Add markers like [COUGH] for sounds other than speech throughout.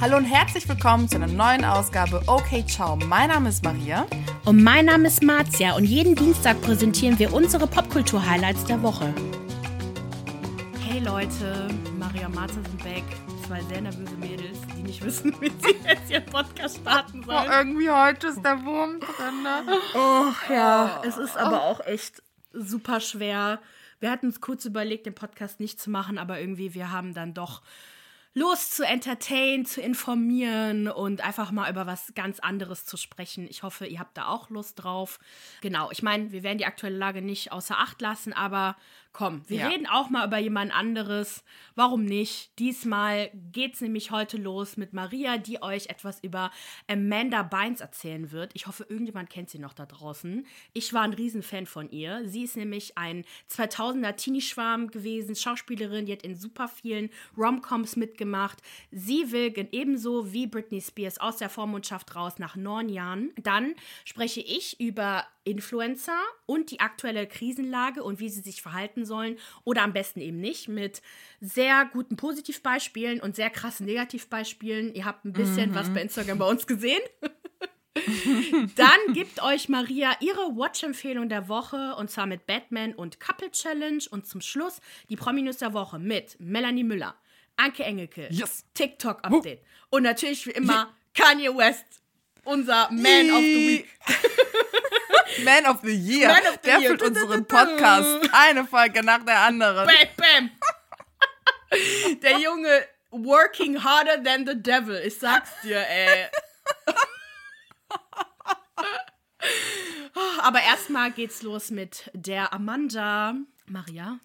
Hallo und herzlich willkommen zu einer neuen Ausgabe Okay Ciao. Mein Name ist Maria. Und mein Name ist Marzia und jeden Dienstag präsentieren wir unsere Popkultur-Highlights der Woche. Hey Leute, Maria und Marzia sind weg. Zwei sehr nervöse Mädels, die nicht [LAUGHS] wissen, wie sie jetzt ihren Podcast starten Oh, sollen. irgendwie heute ist der Wurm drin. Ne? Oh, ja, es ist aber auch echt super schwer. Wir hatten uns kurz überlegt, den Podcast nicht zu machen, aber irgendwie wir haben dann doch Lust zu entertainen, zu informieren und einfach mal über was ganz anderes zu sprechen. Ich hoffe, ihr habt da auch Lust drauf. Genau, ich meine, wir werden die aktuelle Lage nicht außer Acht lassen, aber komm, wir Ja. reden auch mal über jemand anderes. Warum nicht? Diesmal geht's nämlich heute los mit Maria, die euch etwas über Amanda Bynes erzählen wird. Ich hoffe, irgendjemand kennt sie noch da draußen. Ich war ein Riesenfan von ihr. Sie ist nämlich ein 2000er Teenie-Schwarm gewesen, Schauspielerin, die hat in super vielen Romcoms mitgemacht. Sie will ebenso wie Britney Spears aus der Vormundschaft raus nach neun Jahren. Dann spreche ich über Influencer und die aktuelle Krisenlage und wie sie sich verhalten sollen oder am besten eben nicht mit sehr guten Positivbeispielen und sehr krassen Negativbeispielen. Ihr habt ein bisschen was bei Instagram bei uns gesehen. [LAUGHS] Dann gibt euch Maria ihre Watch-Empfehlung der Woche und zwar mit Batman und Couple Challenge und zum Schluss die Prominus der Woche mit Melanie Müller, Anke Engelke, Yes. TikTok-Update und natürlich wie immer Kanye West, unser Man of the Week. Man of the Year. Man of the der Year. führt unseren Podcast eine Folge nach der anderen. Bam, bam. Der Junge working harder than the devil. Ich sag's dir, ey. Aber erstmal geht's los mit der Amanda. Maria.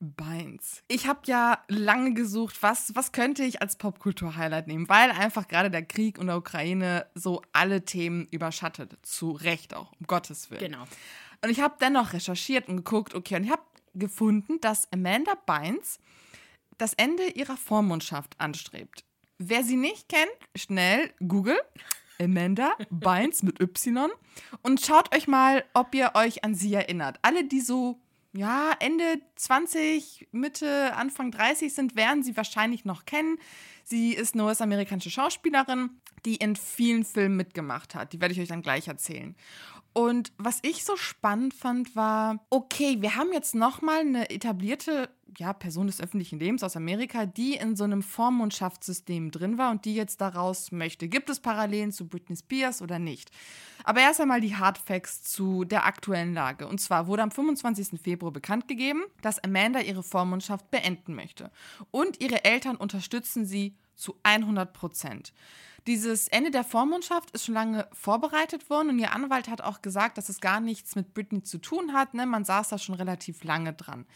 Beins. Ich habe ja lange gesucht, was, was könnte ich als Popkultur-Highlight nehmen, weil einfach gerade der Krieg in der Ukraine so alle Themen überschattet. Zu Recht auch, um Gottes Willen. Genau. Und ich habe dennoch recherchiert und geguckt, okay, und ich habe gefunden, dass Amanda Bynes das Ende ihrer Vormundschaft anstrebt. Wer sie nicht kennt, schnell Google Amanda Bynes mit Y und schaut euch mal, ob ihr euch an sie erinnert. Alle, die so ja, Ende 20, Mitte, Anfang 30 sind, werden sie wahrscheinlich noch kennen. Sie ist eine US-amerikanische Schauspielerin, die in vielen Filmen mitgemacht hat. Die werde ich euch dann gleich erzählen. Und was ich so spannend fand, war, okay, wir haben jetzt nochmal eine etablierte ja, Person des öffentlichen Lebens aus Amerika, die in so einem Vormundschaftssystem drin war und die jetzt daraus möchte. Gibt es Parallelen zu Britney Spears oder nicht? Aber erst einmal die Hardfacts zu der aktuellen Lage. Und zwar wurde am 25. Februar bekannt gegeben, dass Amanda ihre Vormundschaft beenden möchte. Und ihre Eltern unterstützen sie zu 100 Prozent. Dieses Ende der Vormundschaft ist schon lange vorbereitet worden und ihr Anwalt hat auch gesagt, dass es gar nichts mit Britney zu tun hat. Ne? Man saß da schon relativ lange dran.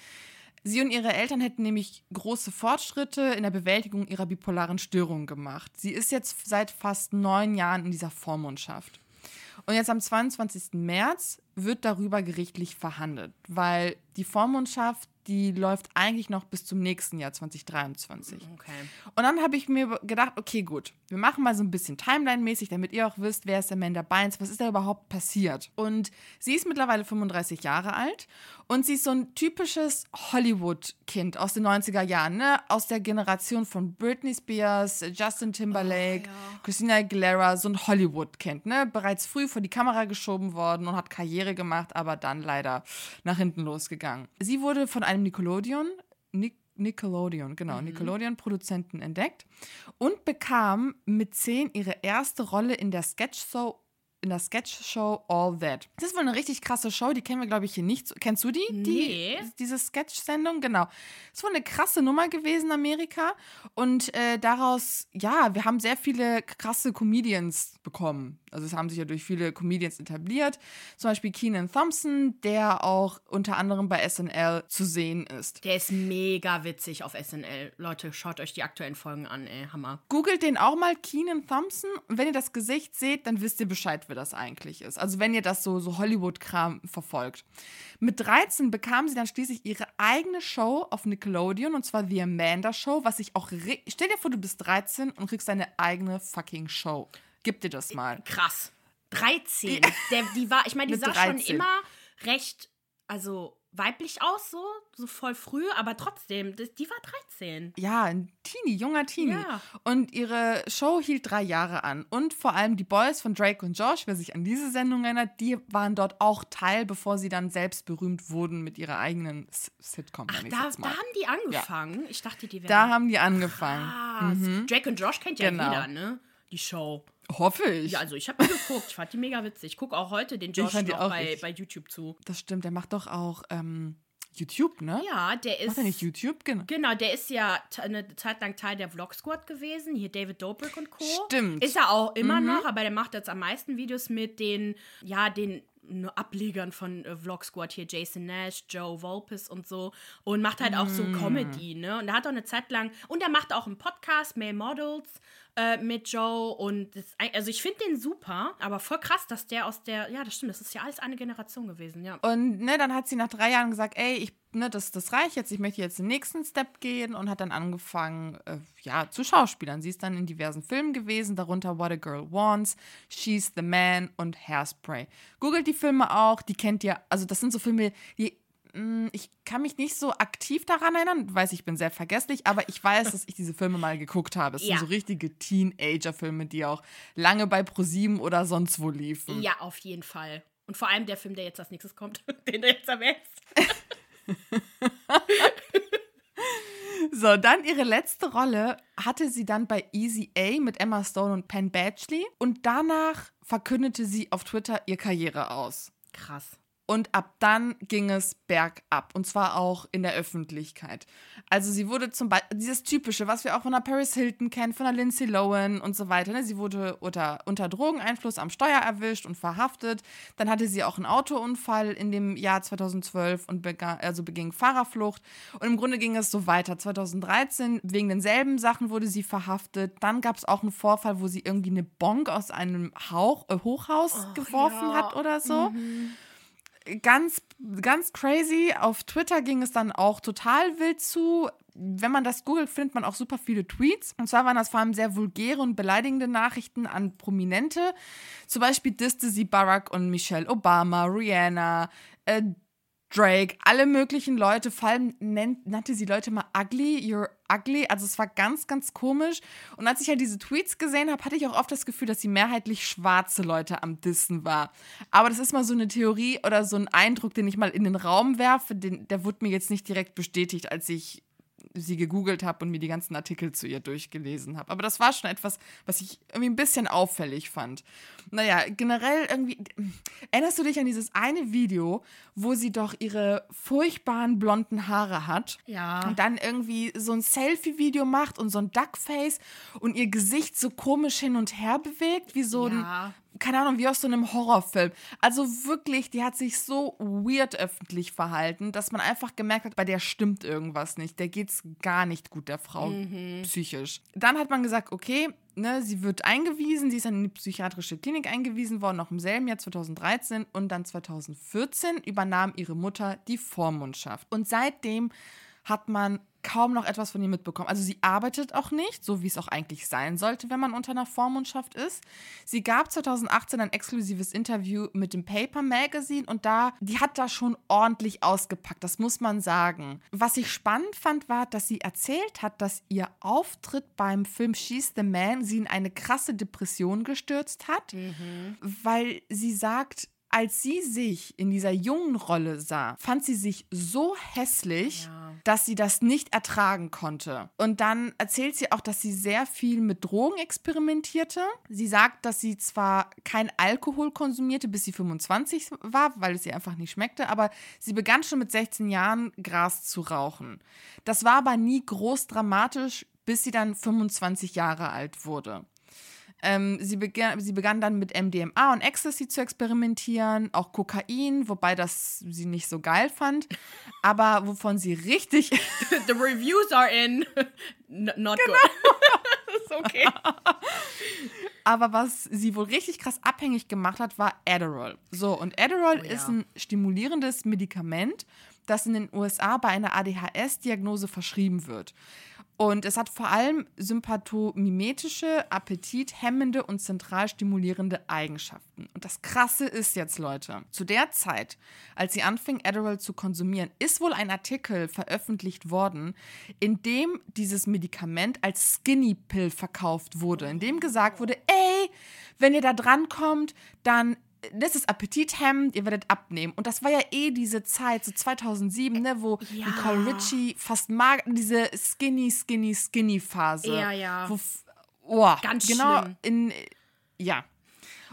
Sie und ihre Eltern hätten nämlich große Fortschritte in der Bewältigung ihrer bipolaren Störung gemacht. Sie ist jetzt seit fast neun Jahren in dieser Vormundschaft. Und jetzt am 22. März wird darüber gerichtlich verhandelt, weil die Vormundschaft, die läuft eigentlich noch bis zum nächsten Jahr 2023. Okay. Und dann habe ich mir gedacht, okay, gut, wir machen mal so ein bisschen Timeline-mäßig, damit ihr auch wisst, wer ist Amanda Bynes, was ist da überhaupt passiert. Und sie ist mittlerweile 35 Jahre alt und sie ist so ein typisches Hollywood-Kind aus den 90er Jahren, ne? Aus der Generation von Britney Spears, Justin Timberlake, Christina Aguilera, so ein Hollywood-Kind, ne? Bereits früh vor die Kamera geschoben worden und hat Karriere gemacht, aber dann leider nach hinten losgegangen. Sie wurde von einem Nickelodeon, Nick Nickelodeon, genau, Nickelodeon-Produzenten entdeckt und bekam mit zehn ihre erste Rolle in der Sketch-Show in der Sketch-Show All That. Das ist wohl eine richtig krasse Show, die kennen wir, glaube ich, hier nicht. Kennst du die? Nee. Die, diese Sketch-Sendung? Genau. Das ist wohl eine krasse Nummer gewesen in Amerika. Und äh, daraus, ja, wir haben sehr viele krasse Comedians bekommen. Also es haben sich ja durch viele Comedians etabliert. Zum Beispiel Keenan Thompson, der auch unter anderem bei SNL zu sehen ist. Der ist mega witzig auf SNL. Leute, schaut euch die aktuellen Folgen an, ey. Hammer. Googelt den auch mal, Keenan Thompson. Und wenn ihr das Gesicht seht, dann wisst ihr Bescheid, wer das eigentlich ist. Also wenn ihr das so, so Hollywood-Kram verfolgt. Mit 13 bekam sie dann schließlich ihre eigene Show auf Nickelodeon und zwar The Amanda Show, was ich auch. Stell dir vor, du bist 13 und kriegst deine eigene fucking Show. Gib dir das mal. Krass. 13. Der, die war, ich meine, die sah schon 13. immer recht, also weiblich aus, so, so voll früh, aber trotzdem, das, die war 14. Ja, ein Teenie, junger Teenie. Ja. Und ihre Show hielt drei Jahre an. Und vor allem die Boys von Drake und Josh, wer sich an diese Sendung erinnert, die waren dort auch Teil, bevor sie dann selbst berühmt wurden mit ihrer eigenen S- Sitcom. Ach, da, da haben die angefangen. Ich dachte, die wären. da haben die angefangen. Krass. Drake und Josh kennt ja Genau. jeder, ne? Die Show. Hoffe ich. Ja, also ich habe geguckt. Ich fand die mega witzig. Ich gucke auch heute den Josh noch auch bei, bei YouTube zu. Das stimmt, der macht doch auch ähm, YouTube, ne? Ja, der ist. Macht er nicht YouTube? Genau. Genau, der ist ja eine Zeit lang Teil der Vlog Squad gewesen. Hier David Dobrik und Co. Stimmt. Mhm. Ist er auch immer noch, aber der macht jetzt am meisten Videos mit den, ja, den Ablegern von äh, Vlog Squad hier, Jason Nash, Joe Volpes und so. Und macht halt auch Mhm. so Comedy, ne? Und er hat auch eine Zeit lang, und er macht auch einen Podcast, Male Models, äh, mit Joe. Und das, also ich finde den super, aber voll krass, dass der aus der, ja, das stimmt, das ist ja alles eine Generation gewesen, ja. Und ne, dann hat sie nach drei Jahren gesagt, ey, ich, ne, das, das reicht jetzt, ich möchte jetzt den nächsten Step gehen und hat dann angefangen, äh, ja, zu Schauspielern. Sie ist dann in diversen Filmen gewesen, darunter What a Girl Wants, She's the Man und Hairspray. Googelt die Filme auch, die kennt ihr, also das sind so Filme, die ich kann mich nicht so aktiv daran erinnern, weiß ich bin sehr vergesslich, aber ich weiß, dass ich diese Filme mal geguckt habe. Es Ja. sind so richtige Teenager-Filme, die auch lange bei ProSieben oder sonst wo liefen. Ja, auf jeden Fall. Und vor allem der Film, der jetzt als nächstes kommt, [LAUGHS] den du jetzt erwähnst. [LAUGHS] So, dann ihre letzte Rolle hatte sie dann bei Easy A mit Emma Stone und Penn Badgley und danach verkündete sie auf Twitter ihr Karriere aus. Krass. Und ab dann ging es bergab. Und zwar auch in der Öffentlichkeit. Also sie wurde zum Beispiel, dieses Typische, was wir auch von der Paris Hilton kennen, von der Lindsay Lohan und so weiter. Ne? Sie wurde unter, unter Drogeneinfluss am Steuer erwischt und verhaftet. Dann hatte sie auch einen Autounfall in dem Jahr 2012 und begann, also beging Fahrerflucht. Und im Grunde ging es so weiter. 2013, wegen denselben Sachen wurde sie verhaftet. Dann gab es auch einen Vorfall, wo sie irgendwie eine Bonk aus einem Hauch, äh, Hochhaus geworfen ja. hat oder so ganz, ganz crazy. Auf Twitter ging es dann auch total wild zu. Wenn man das googelt, findet man auch super viele Tweets. Und zwar waren das vor allem sehr vulgäre und beleidigende Nachrichten an Prominente. Zum Beispiel disste sie Barack und Michelle Obama, Rihanna, äh, Drake, alle möglichen Leute, vor allem nennt, nannte sie Leute mal ugly, you're ugly. Also es war ganz, ganz komisch. Und als ich halt diese Tweets gesehen habe, hatte ich auch oft das Gefühl, dass sie mehrheitlich schwarze Leute am Dissen war. Aber das ist mal so eine Theorie oder so ein Eindruck, den ich mal in den Raum werfe. Den, der wurde mir jetzt nicht direkt bestätigt, als ich sie gegoogelt habe und mir die ganzen Artikel zu ihr durchgelesen habe. Aber das war schon etwas, was ich irgendwie ein bisschen auffällig fand. Naja, generell irgendwie. Erinnerst du dich an dieses eine Video, wo sie doch ihre furchtbaren blonden Haare hat? Ja. Und dann irgendwie so ein Selfie-Video macht und so ein Duckface und ihr Gesicht so komisch hin und her bewegt, wie so Ja. ein keine Ahnung, wie aus so einem Horrorfilm. Also wirklich, die hat sich so weird öffentlich verhalten, dass man einfach gemerkt hat, bei der stimmt irgendwas nicht. Der geht's gar nicht gut, der Frau, psychisch. Dann hat man gesagt, okay, ne, sie wird eingewiesen, sie ist in eine psychiatrische Klinik eingewiesen worden, noch im selben Jahr 2013 und dann 2014 übernahm ihre Mutter die Vormundschaft. Und seitdem hat man kaum noch etwas von ihr mitbekommen. Also sie arbeitet auch nicht, so wie es auch eigentlich sein sollte, wenn man unter einer Vormundschaft ist. Sie gab 2018 ein exklusives Interview mit dem Paper Magazine und da, die hat da schon ordentlich ausgepackt, das muss man sagen. Was ich spannend fand, war, dass sie erzählt hat, dass ihr Auftritt beim Film She's the Man sie in eine krasse Depression gestürzt hat, weil sie sagt, als sie sich in dieser jungen Rolle sah, fand sie sich so hässlich, Ja. dass sie das nicht ertragen konnte. Und dann erzählt sie auch, dass sie sehr viel mit Drogen experimentierte. Sie sagt, dass sie zwar kein Alkohol konsumierte, bis sie 25 war, weil es ihr einfach nicht schmeckte, aber sie begann schon mit 16 Jahren Gras zu rauchen. Das war aber nie groß dramatisch, bis sie dann 25 Jahre alt wurde. Ähm, sie, begann, sie begann dann mit MDMA und Ecstasy zu experimentieren, auch Kokain, wobei das sie nicht so geil fand. Aber wovon sie richtig, [LAUGHS] The reviews are in. Not Genau. good. [LAUGHS] ist okay. [LAUGHS] aber was sie wohl richtig krass abhängig gemacht hat, war Adderall. So, und Adderall Oh ja. ist ein stimulierendes Medikament, das in den USA bei einer ADHS-Diagnose verschrieben wird. Und es hat vor allem sympathomimetische, appetithemmende und zentral stimulierende Eigenschaften. Und das Krasse ist jetzt, Leute, zu der Zeit, als sie anfing, Adderall zu konsumieren, ist wohl ein Artikel veröffentlicht worden, in dem dieses Medikament als Skinny Pill verkauft wurde, in dem gesagt wurde, ey, wenn ihr da dran kommt, dann das ist appetithemmend, ihr werdet abnehmen. Und das war ja eh diese Zeit, so 2007, ne, wo Ja. Nicole Richie fast mag, diese skinny, skinny, skinny Phase. Ja, ja. Wo, oh, Ganz genau schlimm. in, ja.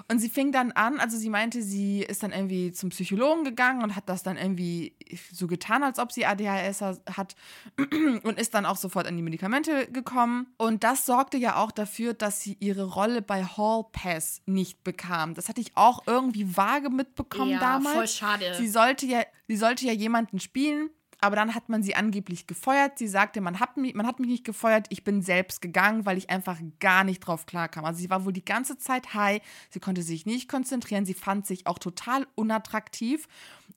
Und sie fing dann an, also sie meinte, sie ist dann irgendwie zum Psychologen gegangen und hat das dann irgendwie so getan, als ob sie ADHS hat [CLEARS THROAT] und ist dann auch sofort an die Medikamente gekommen. Und das sorgte ja auch dafür, dass sie ihre Rolle bei Hall Pass nicht bekam. Das hatte ich auch irgendwie vage mitbekommen Ja, damals. voll schade. Sie sollte ja, sie sollte ja jemanden spielen, aber dann hat man sie angeblich gefeuert. Sie sagte, man hat, mich, man hat mich nicht gefeuert, ich bin selbst gegangen, weil ich einfach gar nicht drauf klarkam. Also sie war wohl die ganze Zeit high, sie konnte sich nicht konzentrieren, sie fand sich auch total unattraktiv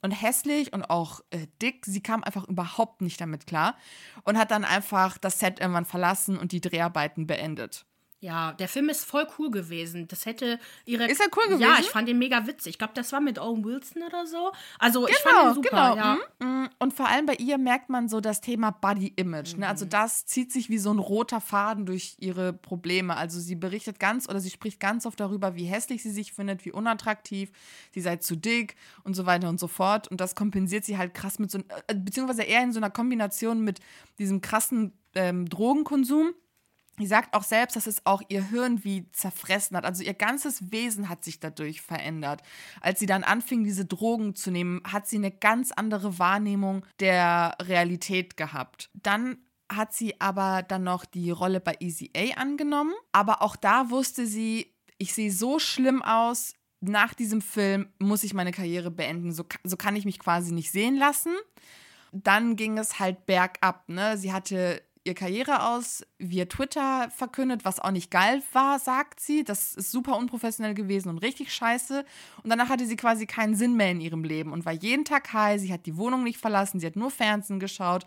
und hässlich und auch äh, dick. Sie kam einfach überhaupt nicht damit klar und hat dann einfach das Set irgendwann verlassen und die Dreharbeiten beendet. Ja, der Film ist voll cool gewesen. Das hätte ihre. Ist er cool Ja, gewesen? ich fand den mega witzig. Ich glaube, das war mit Owen Wilson oder so. Also, ich fand den super. Ja. mm, mm. Und vor allem bei ihr merkt man so das Thema Body Image. Ne? Mhm. Also das zieht sich wie so ein roter Faden durch ihre Probleme. Also sie berichtet ganz oder sie spricht ganz oft darüber, wie hässlich sie sich findet, wie unattraktiv, sie sei zu dick und so weiter und so fort. Und das kompensiert sie halt krass mit so, äh, beziehungsweise eher in so einer Kombination mit diesem krassen ähm, Drogenkonsum. Sie sagt auch selbst, dass es auch ihr Hirn wie zerfressen hat. Also ihr ganzes Wesen hat sich dadurch verändert. Als sie dann anfing, diese Drogen zu nehmen, hat sie eine ganz andere Wahrnehmung der Realität gehabt. Dann hat sie aber dann noch die Rolle bei Easy A angenommen. Aber auch da wusste sie, ich sehe so schlimm aus. Nach diesem Film muss ich meine Karriere beenden. So, so kann ich mich quasi nicht sehen lassen dann ging es halt bergab. Ne? Sie hatte ihr Karriere aus via Twitter verkündet, was auch nicht geil war, sagt sie. Das ist super unprofessionell gewesen und richtig scheiße. Und danach hatte sie quasi keinen Sinn mehr in ihrem Leben und war jeden Tag high. Sie hat die Wohnung nicht verlassen, sie hat nur Fernsehen geschaut,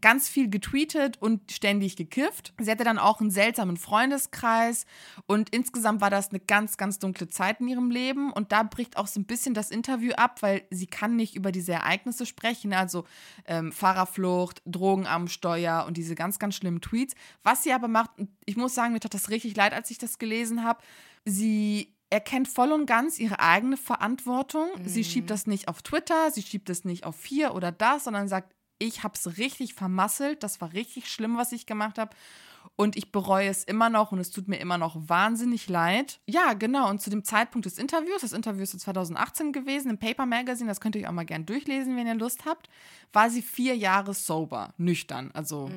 ganz viel getweetet und ständig gekifft. Sie hatte dann auch einen seltsamen Freundeskreis und insgesamt war das eine ganz, ganz dunkle Zeit in ihrem Leben. Und da bricht auch so ein bisschen das Interview ab, weil sie kann nicht über diese Ereignisse sprechen, also ähm, Fahrerflucht, Drogen am Steuer und diese ganz, ganz schlimmen Tweets. Was sie aber macht, ich muss sagen, mir tat das richtig leid, als ich das gelesen habe, sie erkennt voll und ganz ihre eigene Verantwortung. Sie schiebt das nicht auf Twitter, sie schiebt es nicht auf hier oder das, sondern sagt, ich habe es richtig vermasselt, das war richtig schlimm, was ich gemacht habe. Und ich bereue es immer noch und es tut mir immer noch wahnsinnig leid. Ja, genau. Und zu dem Zeitpunkt des Interviews, das Interview ist 2018 gewesen, im Paper Magazine, das könnt ihr euch auch mal gern durchlesen, wenn ihr Lust habt, war sie vier Jahre sober, nüchtern, also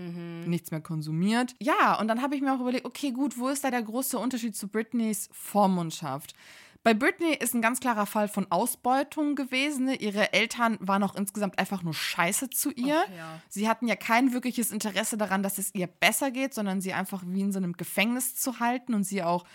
nichts mehr konsumiert. Ja, und dann habe ich mir auch überlegt, okay, gut, wo ist da der große Unterschied zu Britneys Vormundschaft? Bei Britney ist ein ganz klarer Fall von Ausbeutung gewesen. Ihre Eltern waren auch insgesamt einfach nur scheiße zu ihr. Ach, ja. Sie hatten ja kein wirkliches Interesse daran, dass es ihr besser geht, sondern sie einfach wie in so einem Gefängnis zu halten und sie auch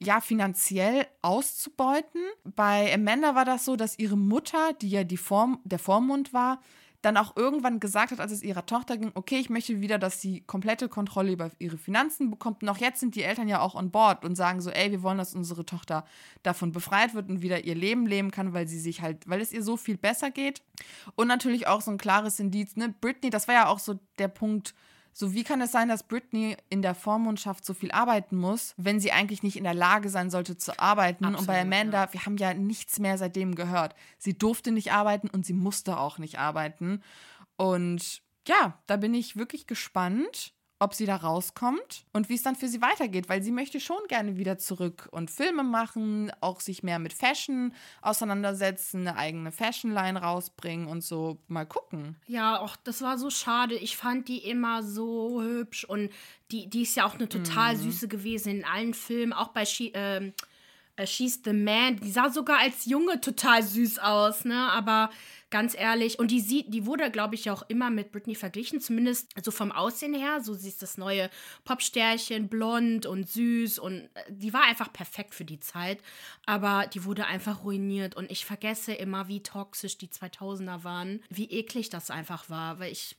ja finanziell auszubeuten. Bei Amanda war das so, dass ihre Mutter, die ja die Form, der Vormund war, dann auch irgendwann gesagt hat, als es ihrer Tochter ging, okay, ich möchte wieder, dass sie komplette Kontrolle über ihre Finanzen bekommt. Auch jetzt sind die Eltern ja auch on board und sagen so, ey, wir wollen, dass unsere Tochter davon befreit wird und wieder ihr Leben leben kann, weil sie sich halt, weil es ihr so viel besser geht. Und natürlich auch so ein klares Indiz, ne? Britney, das war ja auch so der Punkt, so, wie kann es sein, dass Britney in der Vormundschaft so viel arbeiten muss, wenn sie eigentlich nicht in der Lage sein sollte zu arbeiten? und bei Absolut, Amanda, wir haben ja nichts mehr seitdem gehört. Sie durfte nicht arbeiten und sie musste auch nicht arbeiten. Und ja, da bin ich wirklich gespannt, ob sie da rauskommt und wie es dann für sie weitergeht, weil sie möchte schon gerne wieder zurück und Filme machen, auch sich mehr mit Fashion auseinandersetzen, eine eigene Fashionline rausbringen und so mal gucken. Ja, auch das war so schade. Ich fand die immer so hübsch und die, die ist ja auch eine total Mhm. süße gewesen in allen Filmen, auch bei She, äh, She's the Man. Die sah sogar als Junge total süß aus, ne? Aber ganz ehrlich, und die sieht, die wurde, glaube ich, auch immer mit Britney verglichen, zumindest so vom Aussehen her. So sie ist das neue Popsternchen, blond und süß und äh, die war einfach perfekt für die Zeit. Aber die wurde einfach ruiniert und ich vergesse immer, wie toxisch die 2000er waren, wie eklig das einfach war, weil ich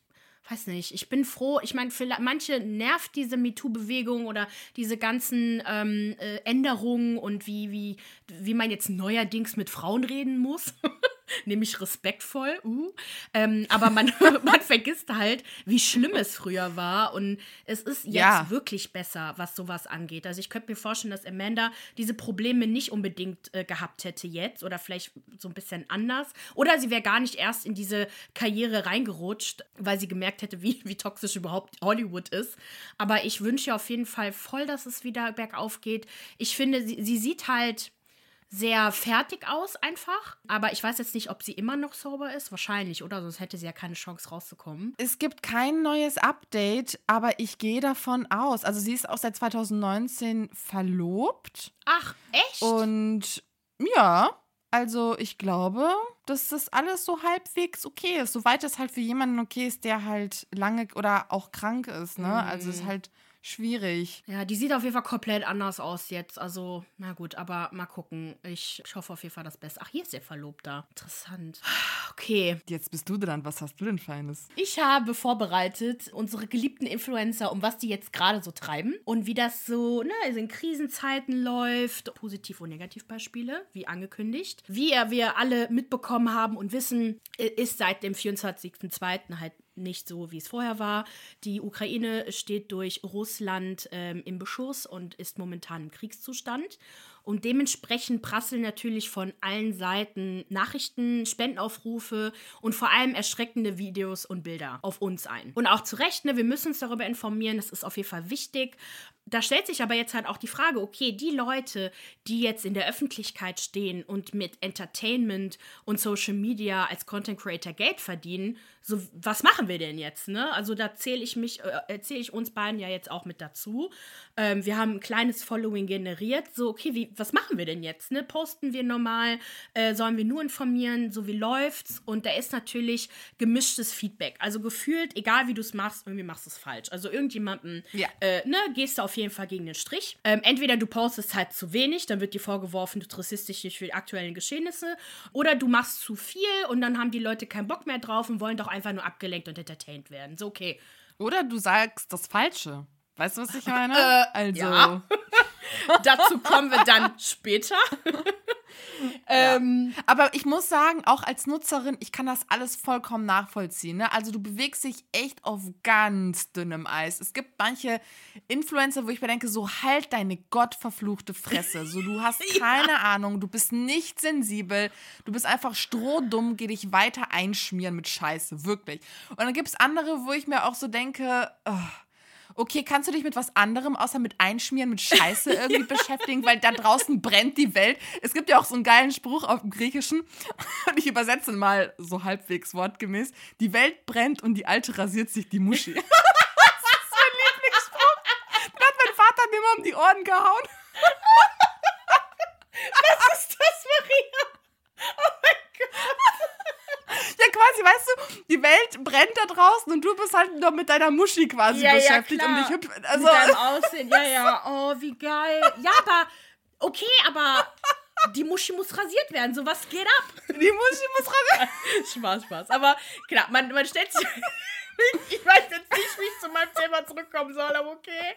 weiß nicht, ich bin froh. Ich meine, manche nervt diese MeToo-Bewegung oder diese ganzen ähm, äh, Änderungen und wie, wie, wie man jetzt neuerdings mit Frauen reden muss. [LAUGHS] nämlich respektvoll. Uh. Ähm, aber man, [LAUGHS] man vergisst halt, wie schlimm es früher war. Und es ist jetzt ja. wirklich besser, was sowas angeht. Also ich könnte mir vorstellen, dass Amanda diese Probleme nicht unbedingt äh, gehabt hätte jetzt oder vielleicht so ein bisschen anders. Oder sie wäre gar nicht erst in diese Karriere reingerutscht, weil sie gemerkt hätte, wie, wie toxisch überhaupt Hollywood ist. Aber ich wünsche auf jeden Fall voll, dass es wieder bergauf geht. Ich finde, sie, sie sieht halt sehr fertig aus einfach. Aber ich weiß jetzt nicht, ob sie immer noch sauber ist. Wahrscheinlich, oder? Sonst hätte sie ja keine Chance rauszukommen. Es gibt kein neues Update, aber ich gehe davon aus. Also sie ist auch seit 2019 verlobt. Ach, echt? Und ja, also ich glaube, dass das alles so halbwegs okay ist. Soweit es halt für jemanden okay ist, der halt lange oder auch krank ist, ne? Mhm. Also es ist halt schwierig. Ja, die sieht auf jeden Fall komplett anders aus jetzt. Also, na gut, aber mal gucken. Ich, ich hoffe auf jeden Fall das Beste. Ach, hier ist der Verlobter. Interessant. Okay. Jetzt bist du dran. Was hast du denn Feines? Ich habe vorbereitet unsere geliebten Influencer, um was die jetzt gerade so treiben und wie das so ne, also in Krisenzeiten läuft. Positiv- und Negativbeispiele, wie angekündigt. Wie wir alle mitbekommen haben und wissen, ist seit dem 24.02. halt nicht so, wie es vorher war. Die Ukraine steht durch Russland ähm, im Beschuss und ist momentan im Kriegszustand. Und dementsprechend prasseln natürlich von allen Seiten Nachrichten, Spendenaufrufe und vor allem erschreckende Videos und Bilder auf uns ein. Und auch zu Recht, ne, wir müssen uns darüber informieren, das ist auf jeden Fall wichtig da stellt sich aber jetzt halt auch die Frage, okay, die Leute, die jetzt in der Öffentlichkeit stehen und mit Entertainment und Social Media als Content Creator Geld verdienen, so was machen wir denn jetzt, ne? Also da zähle ich mich, äh, ich uns beiden ja jetzt auch mit dazu. Ähm, wir haben ein kleines Following generiert, so okay, wie, was machen wir denn jetzt, ne? Posten wir normal, äh, sollen wir nur informieren, so wie läuft's? Und da ist natürlich gemischtes Feedback, also gefühlt, egal wie du es machst, irgendwie machst du es falsch. Also irgendjemanden, ja. äh, ne, gehst du auf jeden Fall gegen den Strich. Ähm, entweder du postest halt zu wenig, dann wird dir vorgeworfen, du interessierst dich nicht für die aktuellen Geschehnisse, oder du machst zu viel und dann haben die Leute keinen Bock mehr drauf und wollen doch einfach nur abgelenkt und entertained werden. So, okay. Oder du sagst das Falsche. Weißt du, was ich [LAUGHS] meine? Äh, also. Ja. [LAUGHS] Dazu kommen wir dann später. [LAUGHS] ähm, Aber ich muss sagen, auch als Nutzerin, ich kann das alles vollkommen nachvollziehen. Ne? Also du bewegst dich echt auf ganz dünnem Eis. Es gibt manche Influencer, wo ich mir denke, so halt deine gottverfluchte Fresse. So, du hast [LAUGHS] keine ja. Ahnung, du bist nicht sensibel, du bist einfach strohdumm, geh dich weiter einschmieren mit Scheiße, wirklich. Und dann gibt es andere, wo ich mir auch so denke, oh, okay, kannst du dich mit was anderem außer mit Einschmieren, mit Scheiße irgendwie [LAUGHS] beschäftigen, weil da draußen brennt die Welt. Es gibt ja auch so einen geilen Spruch auf dem Griechischen und ich übersetze mal so halbwegs wortgemäß. Die Welt brennt und die Alte rasiert sich die Muschi. [LAUGHS] [LAUGHS] das ist mein Lieblingsspruch. Den hat mein Vater mir mal um die Ohren gehauen. Was ist das, Maria? Oh mein Gott. Ja, quasi, weißt du, die Welt brennt da draußen und du bist halt noch mit deiner Muschi quasi ja, beschäftigt, ja, um dich hüpf. Also. Mit deinem Aussehen, ja, ja. [LAUGHS] Oh, wie geil. Ja, aber, okay, aber die Muschi muss rasiert werden. So, was geht ab? Die Muschi muss rasiert werden. [LAUGHS] Spaß, Spaß. Aber klar, man, man stellt sich. [LAUGHS] ich weiß jetzt nicht, wie ich zu meinem Thema zurückkommen soll, aber okay.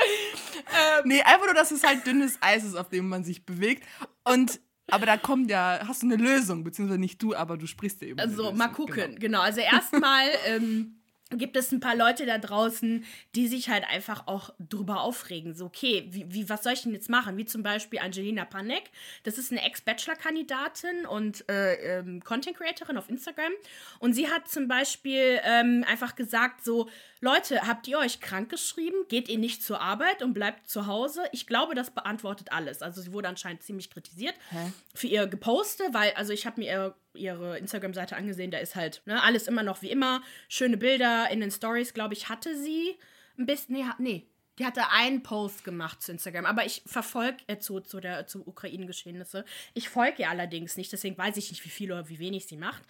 ähm, nee, einfach nur, dass es halt dünnes Eis ist, auf dem man sich bewegt. Und aber da kommt ja, hast du eine Lösung, beziehungsweise nicht du, aber du sprichst ja eben. Also mal gucken, genau. genau. Also erstmal [LAUGHS] ähm, gibt es ein paar Leute da draußen, die sich halt einfach auch drüber aufregen. So, okay, wie, wie, was soll ich denn jetzt machen? Wie zum Beispiel Angelina Panek. Das ist eine Ex-Bachelor-Kandidatin und äh, ähm, Content-Creatorin auf Instagram. Und sie hat zum Beispiel ähm, einfach gesagt, so, Leute, habt ihr euch krank geschrieben? Geht ihr nicht zur Arbeit und bleibt zu Hause? Ich glaube, das beantwortet alles. Also sie wurde anscheinend ziemlich kritisiert Hä? für ihr Geposte, weil, also ich habe mir ihre, ihre Instagram-Seite angesehen, da ist halt ne, alles immer noch wie immer. Schöne Bilder in den Stories, glaube ich, hatte sie ein bisschen, nee, nee, Die hatte einen Post gemacht zu Instagram, aber ich verfolge äh, zu, zu der zu Ukraine-Geschehnisse. Ich folge ihr allerdings nicht, deswegen weiß ich nicht, wie viel oder wie wenig sie macht.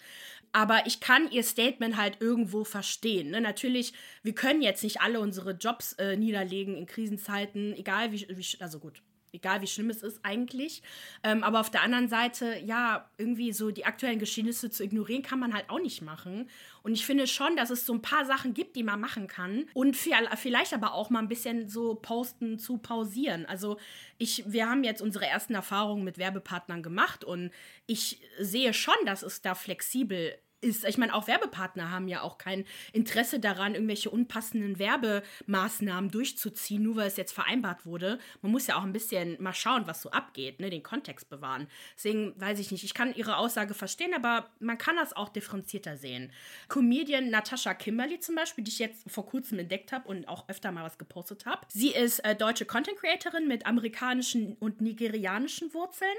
Aber ich kann ihr Statement halt irgendwo verstehen. Ne? Natürlich, wir können jetzt nicht alle unsere Jobs äh, niederlegen in Krisenzeiten, egal wie, wie also gut, egal wie schlimm es ist eigentlich. Ähm, aber auf der anderen Seite, ja, irgendwie so die aktuellen Geschehnisse zu ignorieren, kann man halt auch nicht machen. Und ich finde schon, dass es so ein paar Sachen gibt, die man machen kann. Und vielleicht aber auch mal ein bisschen so posten zu pausieren. Also ich, wir haben jetzt unsere ersten Erfahrungen mit Werbepartnern gemacht und ich sehe schon, dass es da flexibel ist. Ich meine, auch Werbepartner haben ja auch kein Interesse daran, irgendwelche unpassenden Werbemaßnahmen durchzuziehen, nur weil es jetzt vereinbart wurde. Man muss ja auch ein bisschen mal schauen, was so abgeht, ne, den Kontext bewahren. Deswegen weiß ich nicht, ich kann ihre Aussage verstehen, aber man kann das auch differenzierter sehen. Comedian Natascha Kimberly zum Beispiel, die ich jetzt vor kurzem entdeckt habe und auch öfter mal was gepostet habe. Sie ist äh, deutsche Content Creatorin mit amerikanischen und nigerianischen Wurzeln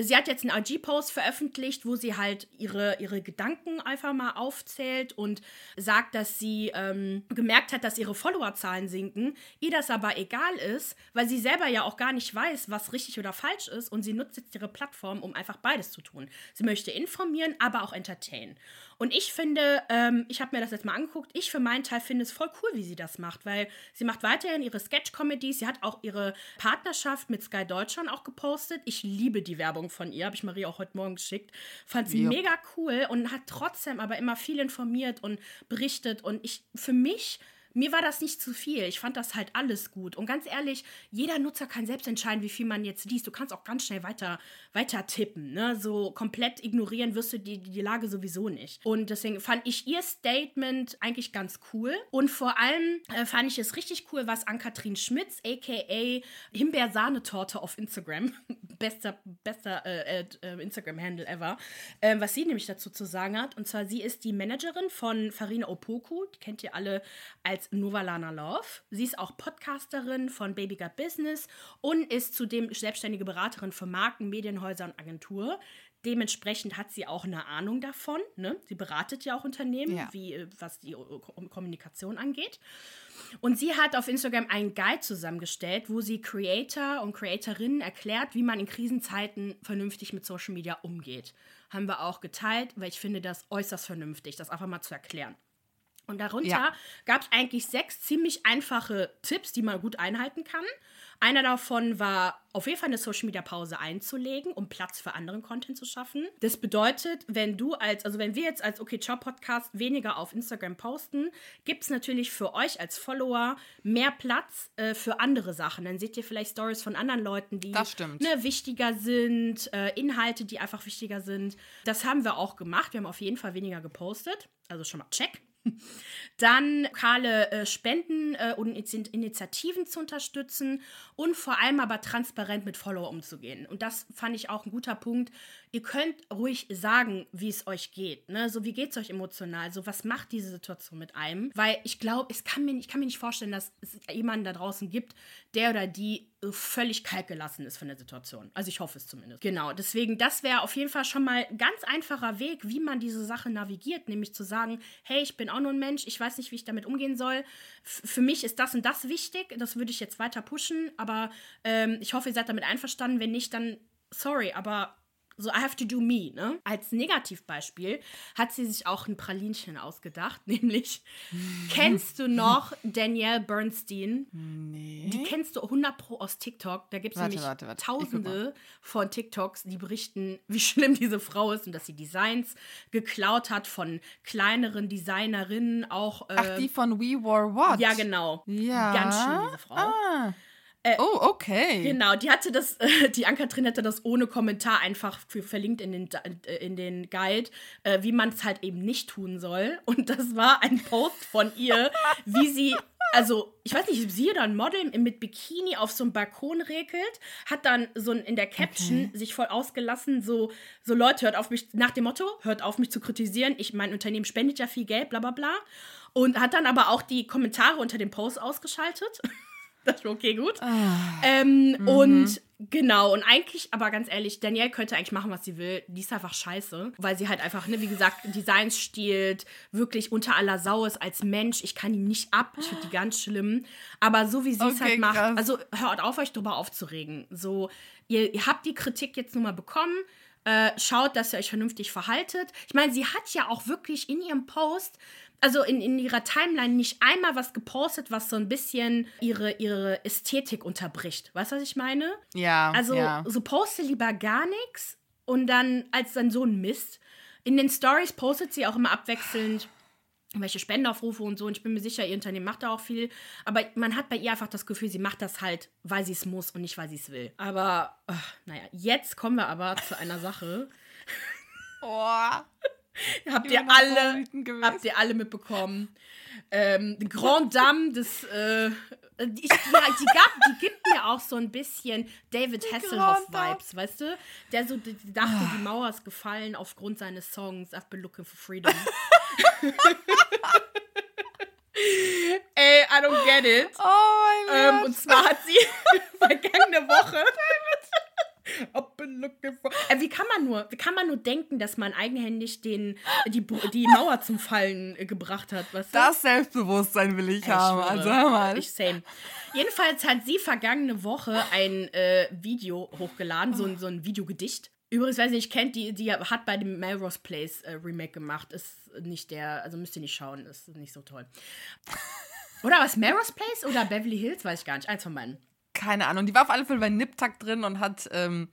Sie hat jetzt einen IG-Post veröffentlicht, wo sie halt ihre, ihre Gedanken einfach mal aufzählt und sagt, dass sie ähm, gemerkt hat, dass ihre Followerzahlen sinken, ihr das aber egal ist, weil sie selber ja auch gar nicht weiß, was richtig oder falsch ist und sie nutzt jetzt ihre Plattform, um einfach beides zu tun. Sie möchte informieren, aber auch entertainen. Und ich finde, ähm, ich habe mir das jetzt mal angeguckt, ich für meinen Teil finde es voll cool, wie sie das macht, weil sie macht weiterhin ihre Sketch-Comedies, sie hat auch ihre Partnerschaft mit Sky Deutschland auch gepostet. Ich liebe die Werbung von ihr, habe ich Maria auch heute Morgen geschickt. Fand sie ja. mega cool und hat trotzdem aber immer viel informiert und berichtet. Und ich, für mich mir war das nicht zu viel. Ich fand das halt alles gut. Und ganz ehrlich, jeder Nutzer kann selbst entscheiden, wie viel man jetzt liest. Du kannst auch ganz schnell weiter, weiter tippen. Ne? So komplett ignorieren wirst du die, die Lage sowieso nicht. Und deswegen fand ich ihr Statement eigentlich ganz cool. Und vor allem äh, fand ich es richtig cool, was Ann-Kathrin Schmitz, aka Himbeersahnetorte auf Instagram, [LAUGHS] bester, bester äh, äh, Instagram-Handle ever, äh, was sie nämlich dazu zu sagen hat. Und zwar, sie ist die Managerin von Farina Opoku. Die kennt ihr alle als Novalana Love. Sie ist auch Podcasterin von Baby Got Business und ist zudem selbstständige Beraterin für Marken, Medienhäuser und Agentur. Dementsprechend hat sie auch eine Ahnung davon. Ne? Sie beratet ja auch Unternehmen, ja. Wie, äh, was die Kommunikation angeht. Und sie hat auf Instagram einen Guide zusammengestellt, wo sie Creator und Creatorinnen erklärt, wie man in Krisenzeiten vernünftig mit Social Media umgeht. Haben wir auch geteilt, weil ich finde das äußerst vernünftig, das einfach mal zu erklären. Und darunter ja. gab es eigentlich sechs ziemlich einfache Tipps, die man gut einhalten kann. Einer davon war, auf jeden Fall eine Social Media Pause einzulegen, um Platz für anderen Content zu schaffen. Das bedeutet, wenn du als, also wenn wir jetzt als Okay Ciao Podcast weniger auf Instagram posten, gibt es natürlich für euch als Follower mehr Platz äh, für andere Sachen. Dann seht ihr vielleicht Stories von anderen Leuten, die ne, wichtiger sind, äh, Inhalte, die einfach wichtiger sind. Das haben wir auch gemacht. Wir haben auf jeden Fall weniger gepostet. Also schon mal check. Dann lokale äh, Spenden äh, und Initiativen zu unterstützen und vor allem aber transparent mit Follower umzugehen. Und das fand ich auch ein guter Punkt. Ihr könnt ruhig sagen, wie es euch geht. Ne? So, wie geht es euch emotional? So, was macht diese Situation mit einem? Weil ich glaube, ich kann mir nicht vorstellen, dass es jemanden da draußen gibt, der oder die völlig kalt gelassen ist von der Situation. Also ich hoffe es zumindest. Genau, deswegen, das wäre auf jeden Fall schon mal ein ganz einfacher Weg, wie man diese Sache navigiert, nämlich zu sagen, hey, ich bin auch nur ein Mensch, ich weiß nicht, wie ich damit umgehen soll. F für mich ist das und das wichtig, das würde ich jetzt weiter pushen, aber ähm, ich hoffe, ihr seid damit einverstanden. Wenn nicht, dann sorry, aber so I have to do me, ne? Als Negativbeispiel hat sie sich auch ein Pralinchen ausgedacht, [LAUGHS] nämlich kennst du noch Danielle Bernstein? Nee. Die kennst du 100 pro aus TikTok. Da gibt es nämlich warte, warte. tausende von TikToks, die berichten, wie [LAUGHS] schlimm diese Frau ist und dass sie Designs geklaut hat von kleineren Designerinnen, auch äh, Ach, die von We Wore What? Ja, genau. Ja. Ganz schlimm diese Frau. Ah. Äh, oh, okay. Genau, die hatte das, äh, [LAUGHS] die Ankatrin hatte das ohne Kommentar einfach für, verlinkt in den, äh, in den Guide, äh, wie man es halt eben nicht tun soll. Und das war ein Post von ihr, wie sie also, ich weiß nicht, sie oder ein Model mit Bikini auf so einem Balkon regelt, hat dann so in der Caption okay. sich voll ausgelassen, so, so Leute, hört auf mich, nach dem Motto, hört auf mich zu kritisieren, ich, mein Unternehmen spendet ja viel Geld, bla bla bla. Und hat dann aber auch die Kommentare unter dem Post ausgeschaltet. [LAUGHS] das war okay, gut. Ah. Ähm, mhm. Und Genau, und eigentlich, aber ganz ehrlich, Danielle könnte eigentlich machen, was sie will. Die ist einfach scheiße, weil sie halt einfach, ne, wie gesagt, Designs stiehlt, wirklich unter aller Sau ist als Mensch. Ich kann ihn nicht ab, ich finde die ganz schlimm. Aber so wie sie es Okay, halt macht, krass. also hört auf, euch drüber aufzuregen. So, ihr, ihr habt die Kritik jetzt nun mal bekommen. Äh, schaut, dass ihr euch vernünftig verhaltet. Ich meine, sie hat ja auch wirklich in ihrem Post, also in, in ihrer Timeline, nicht einmal was gepostet, was so ein bisschen ihre, ihre Ästhetik unterbricht. Weißt du, was ich meine? Ja. Also ja. so poste lieber gar nichts und dann als dann so ein Mist. In den Stories postet sie auch immer abwechselnd welche Spendenaufrufe und so. Und ich bin mir sicher, ihr Unternehmen macht da auch viel. Aber man hat bei ihr einfach das Gefühl, sie macht das halt, weil sie es muss und nicht, weil sie es will. Aber, ach, naja, jetzt kommen wir aber zu einer Sache. [LAUGHS] Oh. [LAUGHS] Habt ihr alle, habt ihr alle mitbekommen? Ähm, die Grand Dame des, äh, die, ich, ja, die, gab, die gibt mir auch so ein bisschen David Hasselhoff-Vibes, weißt du? Der so die, die dachte, die Mauer ist gefallen aufgrund seines Songs I've been looking for freedom. [LAUGHS] Ey, I don't get it. Oh mein Ähm, Gott. und zwar hat sie vergangene Woche. I've been looking for- Äh, wie kann man nur, wie kann man nur denken, dass man eigenhändig den, die, die [LAUGHS] Mauer zum Fallen äh, gebracht hat? Was das Selbstbewusstsein will ich Ich haben. schwöre. Also hör mal. Ich same. Jedenfalls hat sie vergangene Woche ein äh, Video hochgeladen, so, ein- so ein Videogedicht. Übrigens, wer sie nicht kennt, die, die hat bei dem Melrose Place äh, Remake gemacht. Ist nicht der, also müsst ihr nicht schauen, ist nicht so toll. Oder was, Melrose Place oder Beverly Hills? Weiß ich gar nicht. Eins von beiden. Keine Ahnung. Die war auf alle Fälle bei Niptak drin und hat ähm,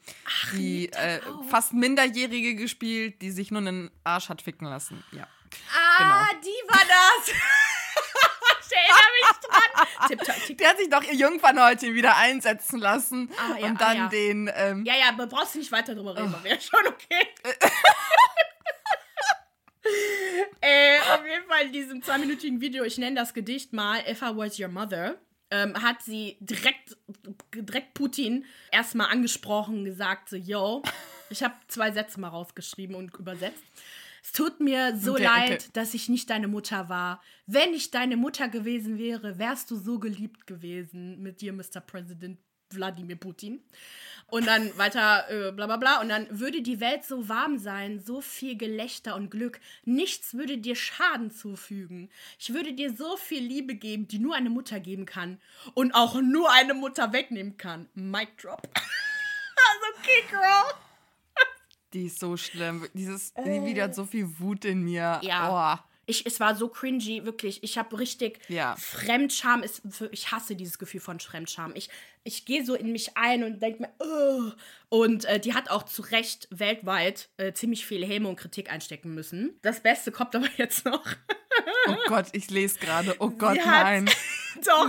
die äh, fast Minderjährige gespielt, die sich nur einen Arsch hat ficken lassen. Ja. Ah, die war das! [LAUGHS] ich erinnere mich dran. Tipp, Die hat sich doch ihr Jungfernhäutchen wieder einsetzen lassen Ah, ja, und ah, dann ja. den. Ähm, Ja, ja, aber brauchst du nicht weiter drüber reden, wäre schon okay. [LAUGHS] äh, auf jeden Fall in diesem zweiminütigen Video, ich nenne das Gedicht mal If I Was Your Mother, ähm, hat sie direkt, direkt Putin erstmal angesprochen, gesagt so, yo, ich habe zwei Sätze mal rausgeschrieben und übersetzt. Es tut mir so Okay, leid, okay. dass ich nicht deine Mutter war. Wenn ich deine Mutter gewesen wäre, wärst du so geliebt gewesen mit dir, Mr. President Wladimir Putin. Und dann weiter, äh, bla bla bla. Und dann würde die Welt so warm sein, so viel Gelächter und Glück. Nichts würde dir Schaden zufügen. Ich würde dir so viel Liebe geben, die nur eine Mutter geben kann. Und auch nur eine Mutter wegnehmen kann. Mic drop. [LAUGHS] also, okay, girl. die ist so schlimm. Dieses die Video hat so viel Wut in mir. Ja. Oh. Ich, es war so cringy, wirklich. Ich habe richtig Ja. Fremdscham. Ist, für- ich hasse dieses Gefühl von Fremdscham. Ich, ich gehe so in mich ein und denke mir, "Ugh." und äh, die hat auch zu Recht weltweit äh, ziemlich viel Häme und Kritik einstecken müssen. Das Beste kommt aber [LAUGHS] jetzt noch. oh Gott, ich lese gerade. Oh Gott, hat- nein. [LAUGHS] Doch,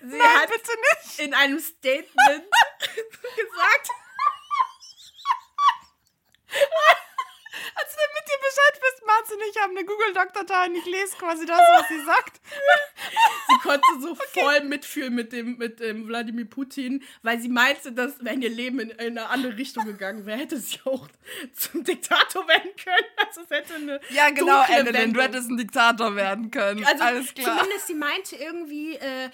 sie Nein, hat bitte nicht. in einem Statement [LAUGHS] gesagt, damit ihr Bescheid wisst, Martin und ich haben eine Google-Doc-Datei und ich lese quasi das, was sie sagt. [LAUGHS] sie konnte so voll mitfühlen mit dem, mit dem Wladimir Putin, weil sie meinte, dass wenn ihr Leben in, in eine andere Richtung gegangen wäre, hätte sie auch zum Diktator werden können. Also es hätte eine Ja, genau, Wendung. du hättest ein Diktator werden können. also Alles klar. zumindest sie meinte irgendwie, äh,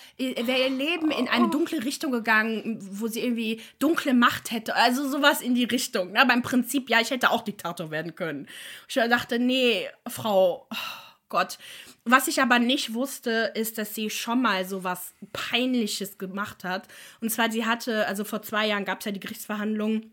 wäre ihr Leben in eine dunkle Richtung gegangen, wo sie irgendwie dunkle Macht hätte. Also sowas in die Richtung. Ne? Beim Prinzip, ja, ich hätte auch Diktator werden können. Ich dachte, nee, Frau, oh Gott. Was ich aber nicht wusste, ist, dass sie schon mal so was Peinliches gemacht hat. Und zwar, sie hatte, also vor zwei Jahren gab es ja die Gerichtsverhandlungen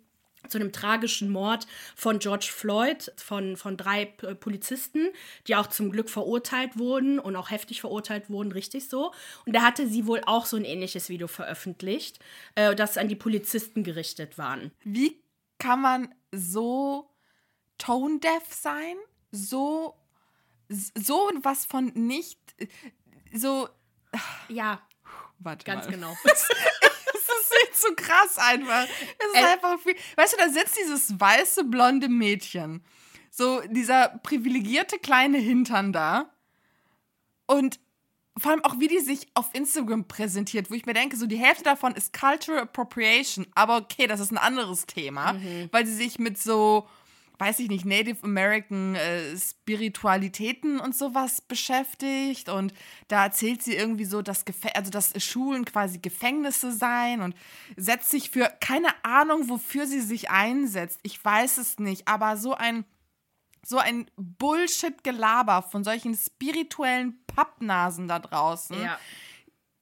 zu einem tragischen Mord von George Floyd, von, von drei Polizisten, die auch zum Glück verurteilt wurden und auch heftig verurteilt wurden, richtig so. Und da hatte sie wohl auch so ein ähnliches Video veröffentlicht, äh, das an die Polizisten gerichtet waren. Wie kann man so tone-deaf sein? So, so was von nicht, so, Ja, warte ganz mal. genau. [LAUGHS] Es ist zu krass einfach. Es ist Äh, einfach viel. Weißt du, da sitzt dieses weiße, blonde Mädchen. So dieser privilegierte kleine Hintern da. Und vor allem auch, wie die sich auf Instagram präsentiert, wo ich mir denke, so die Hälfte davon ist Cultural Appropriation. Aber okay, das ist ein anderes Thema, weil sie sich mit so weiß ich nicht, Native American äh, Spiritualitäten und sowas beschäftigt. Und da erzählt sie irgendwie so, dass, Gef also dass Schulen quasi Gefängnisse seien und setzt sich für keine Ahnung, wofür sie sich einsetzt. Ich weiß es nicht, aber so ein so ein Bullshit-Gelaber von solchen spirituellen Pappnasen da draußen. Ja.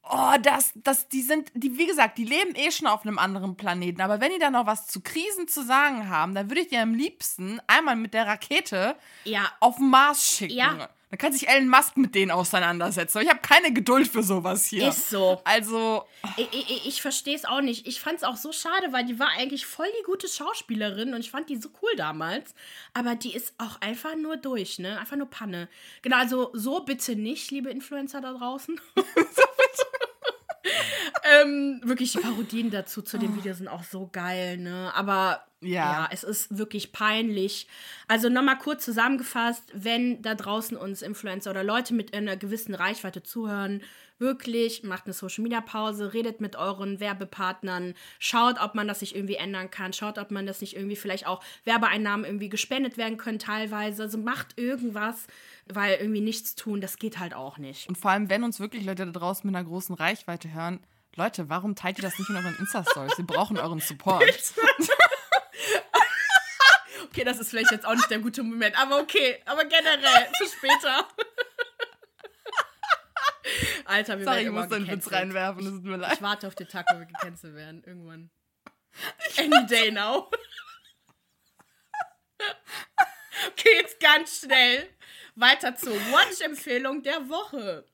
Oh, das, das, die sind, die, wie gesagt, die leben eh schon auf einem anderen Planeten. Aber wenn die da noch was zu Krisen zu sagen haben, dann würde ich die am liebsten einmal mit der Rakete Ja. auf den Mars schicken. Ja. Dann kann sich Elon Musk mit denen auseinandersetzen. Aber ich habe keine Geduld für sowas hier. Ist so. Also, Ich, ich, ich verstehe es auch nicht. Ich fand es auch so schade, weil die war eigentlich voll die gute Schauspielerin und ich fand die so cool damals. Aber die ist auch einfach nur durch, ne? Einfach nur Panne. Genau, also so bitte nicht, liebe Influencer da draußen. [LAUGHS] ähm, wirklich, die Parodien dazu zu dem Video sind auch so geil, ne? Aber Ja. ja, es ist wirklich peinlich. Also nochmal kurz zusammengefasst, wenn da draußen uns Influencer oder Leute mit einer gewissen Reichweite zuhören, wirklich macht eine Social Media Pause, redet mit euren Werbepartnern, schaut, ob man das sich irgendwie ändern kann, schaut, ob man das nicht irgendwie vielleicht auch Werbeeinnahmen irgendwie gespendet werden können teilweise. Also macht irgendwas, weil irgendwie nichts tun, das geht halt auch nicht. und vor allem, wenn uns wirklich Leute da draußen mit einer großen Reichweite hören, Leute, warum teilt ihr das nicht in euren Insta-Stories? Sie brauchen euren Support. [LAUGHS] [LAUGHS] Okay, das ist vielleicht jetzt auch nicht der gute Moment, aber okay, aber generell für später. Alter, wir Sorry, ich muss den Witz reinwerfen, das tut mir leid. Ich warte auf den Tag, wo wir gecancelt werden. Irgendwann. Any day now. Okay, jetzt ganz schnell. Weiter zur Watch-Empfehlung der Woche.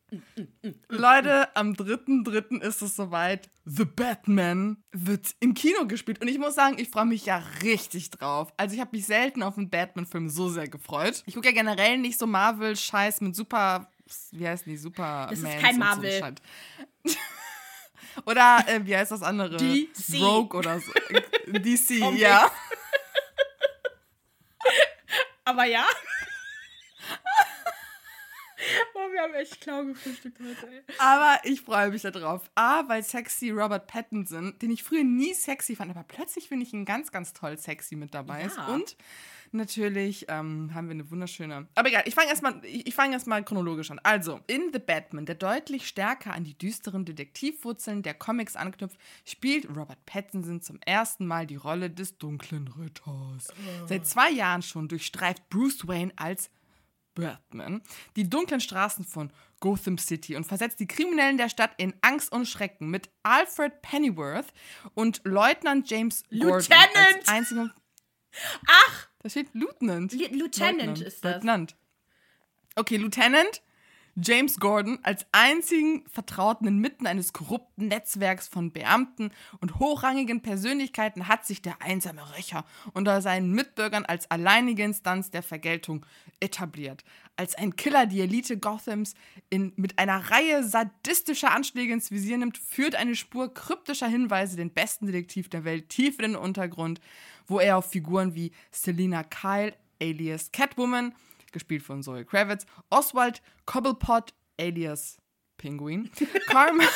Leute, am 3.3. ist es soweit. The Batman wird im Kino gespielt. Und ich muss sagen, ich freue mich ja richtig drauf. Also ich habe mich selten auf einen Batman-Film so sehr gefreut. Ich gucke ja generell nicht so Marvel-Scheiß mit super... Wie heißt die? Super. Das ist kein Marvel. [LAUGHS] oder äh, wie heißt das andere? DC. Rogue oder so. [LAUGHS] DC, ja. [LAUGHS] Aber ja. [LAUGHS] Boah, wir haben echt klar gefrühstückt heute, ey. Aber ich freue mich darauf. A, weil sexy Robert Pattinson, den ich früher nie sexy fand, aber plötzlich finde ich ihn ganz, ganz toll sexy mit dabei ist. Ja. Und natürlich ähm, haben wir eine wunderschöne. Aber egal, ich fange erstmal ich, ich fang erst mal chronologisch an. Also, in The Batman, der deutlich stärker an die düsteren Detektivwurzeln der Comics anknüpft, spielt Robert Pattinson zum ersten Mal die Rolle des dunklen Ritters. Seit zwei Jahren schon durchstreift Bruce Wayne als Batman die dunklen Straßen von Gotham City und versetzt die Kriminellen der Stadt in Angst und Schrecken mit Alfred Pennyworth und Leutnant James Gordon Lieutenant! als einzigem. Ach, Da steht Lieutenant. Li- Lieutenant ist das. Lieutenant. Okay, Lieutenant James Gordon als einzigen Vertrauten inmitten eines korrupten Netzwerks von Beamten und hochrangigen Persönlichkeiten hat sich der einsame Rächer unter seinen Mitbürgern als alleinige Instanz der Vergeltung etabliert. Als ein Killer die Elite Gothams in, mit einer Reihe sadistischer Anschläge ins Visier nimmt, führt eine Spur kryptischer Hinweise den besten Detektiv der Welt tief in den Untergrund, wo er auf Figuren wie Selina Kyle, alias Catwoman, gespielt von Zoe Kravitz, Oswald Cobblepot, alias Penguin, [LAUGHS] Carmine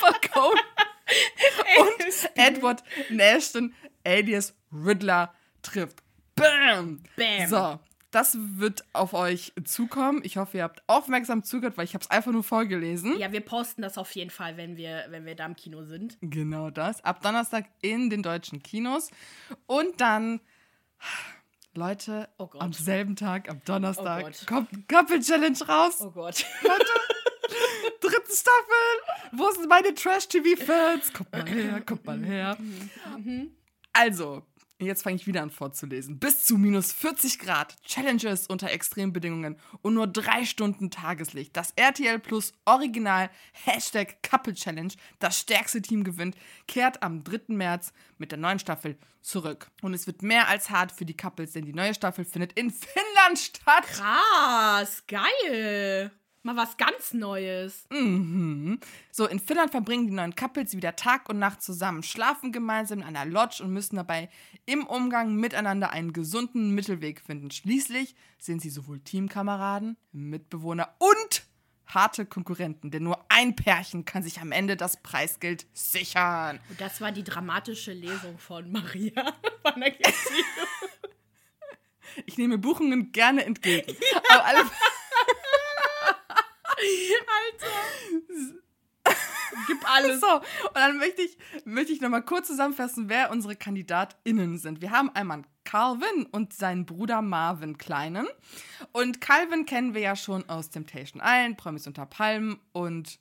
Falcone [LAUGHS] und Edward Nashton, alias Riddler, trifft. Bam! Bam. So, das wird auf euch zukommen. Ich hoffe, ihr habt aufmerksam zugehört, weil ich habe es einfach nur vorgelesen. Ja, wir posten das auf jeden Fall, wenn wir, wenn wir da im Kino sind. Genau das. Ab Donnerstag in den deutschen Kinos. Und dann, Leute, Oh am selben Tag, am Donnerstag, Oh kommt Couple Challenge raus. Oh Gott. [LAUGHS] Dritte Staffel. Wo sind meine Trash-TV-Fans? Kommt mal her, kommt mal her. Also, jetzt fange ich wieder an vorzulesen. Bis zu minus 40 Grad, Challenges unter Extrembedingungen und nur drei Stunden Tageslicht. Das RTL Plus Original Hashtag Couple Challenge, das stärkste Team gewinnt, kehrt am 3. März mit der neuen Staffel zurück. Und es wird mehr als hart für die Couples, denn die neue Staffel findet in Finnland statt. Krass, geil. Mal was ganz Neues. So, in Finnland verbringen die neuen Couples wieder Tag und Nacht zusammen, schlafen gemeinsam in einer Lodge und müssen dabei im Umgang miteinander einen gesunden Mittelweg finden. Schließlich sind sie sowohl Teamkameraden, Mitbewohner und harte Konkurrenten, denn nur ein Pärchen kann sich am Ende das Preisgeld sichern. Und das war die dramatische Lesung von Maria [LAUGHS] von der. Ich nehme Buchungen gerne entgegen. [LAUGHS] Aber alle, Alter. Gib alles. so, und dann möchte ich, möchte ich nochmal kurz zusammenfassen, wer unsere KandidatInnen sind. Wir haben einmal Calvin und seinen Bruder Marvin Kleinen. Und Calvin kennen wir ja schon aus Temptation Island, Promis unter Palmen und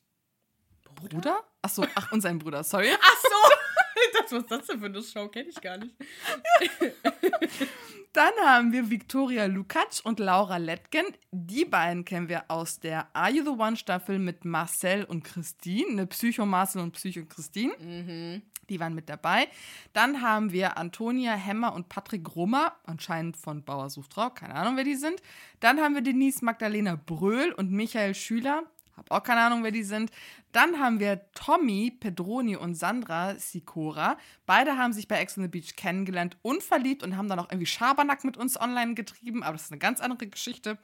Bruder? Ach so, ach, und sein Bruder, sorry. Ach so. Das, [LAUGHS] was das denn für eine Show? Kenne ich gar nicht. [LAUGHS] Dann haben wir Victoria Lukacs und Laura Letgen. Die beiden kennen wir aus der Are You the One Staffel mit Marcel und Christine. Eine Psycho Marcel und Psycho Christine. Die waren mit dabei. Dann haben wir Antonia Hemmer und Patrick Rummer, anscheinend von Bauer sucht Frau, keine Ahnung, wer die sind. Dann haben wir Denise Magdalena Bröhl und Michael Schüler. Hab auch keine Ahnung, wer die sind. Dann haben wir Tommy Pedroni und Sandra Sikora. Beide haben sich bei Ex on the Beach kennengelernt und verliebt und haben dann auch irgendwie Schabernack mit uns online getrieben, aber das ist eine ganz andere Geschichte.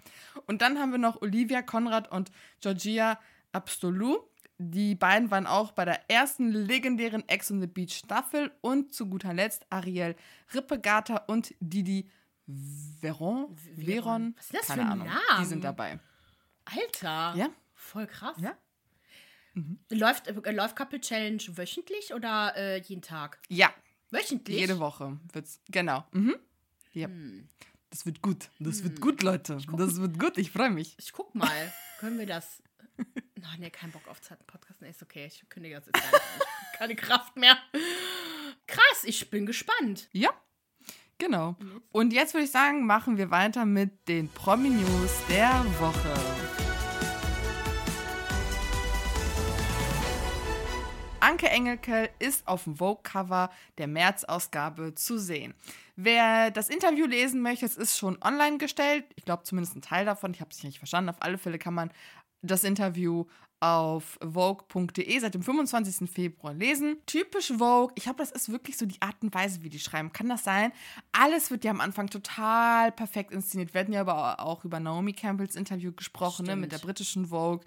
Und dann haben wir noch Olivia Konrad und Georgia Absolu. Die beiden waren auch bei der ersten legendären Ex on the Beach Staffel und zu guter Letzt Ariel Rippegata und Didi Veron. Veron. Was ist das keine für Ahnung. Namen? Die sind dabei. Alter. Ja? Voll krass. Ja? Läuft, äh, läuft Couple Challenge wöchentlich oder äh, jeden Tag? Ja, Wöchentlich? Jede Woche wird's. Genau. Mhm. Ja. Hm. Das wird gut. Das wird gut, Leute. Das wird gut. Ich freue mich. Ich guck mal. [LAUGHS] Können wir das. Ach nee, kein Bock auf zweiten Podcast. Nee, ist okay. Ich kündige das jetzt gar nicht. Keine Kraft mehr. Krass, ich bin gespannt. Ja. Genau. Und jetzt würde ich sagen, machen wir weiter mit den Promi-News der Woche. Anke Engelke ist auf dem Vogue-Cover der März-Ausgabe zu sehen. Wer das Interview lesen möchte, es ist schon online gestellt. Ich glaube zumindest ein Teil davon. Ich habe es nicht verstanden. Auf alle Fälle kann man das Interview auf vogue.de seit dem 25. Februar lesen. Typisch Vogue. Ich glaube, das ist wirklich so die Art und Weise, wie die schreiben. Kann das sein? Alles wird ja am Anfang total perfekt inszeniert. Wir hatten ja aber auch über Naomi Campbells Interview gesprochen, ne, mit der britischen Vogue.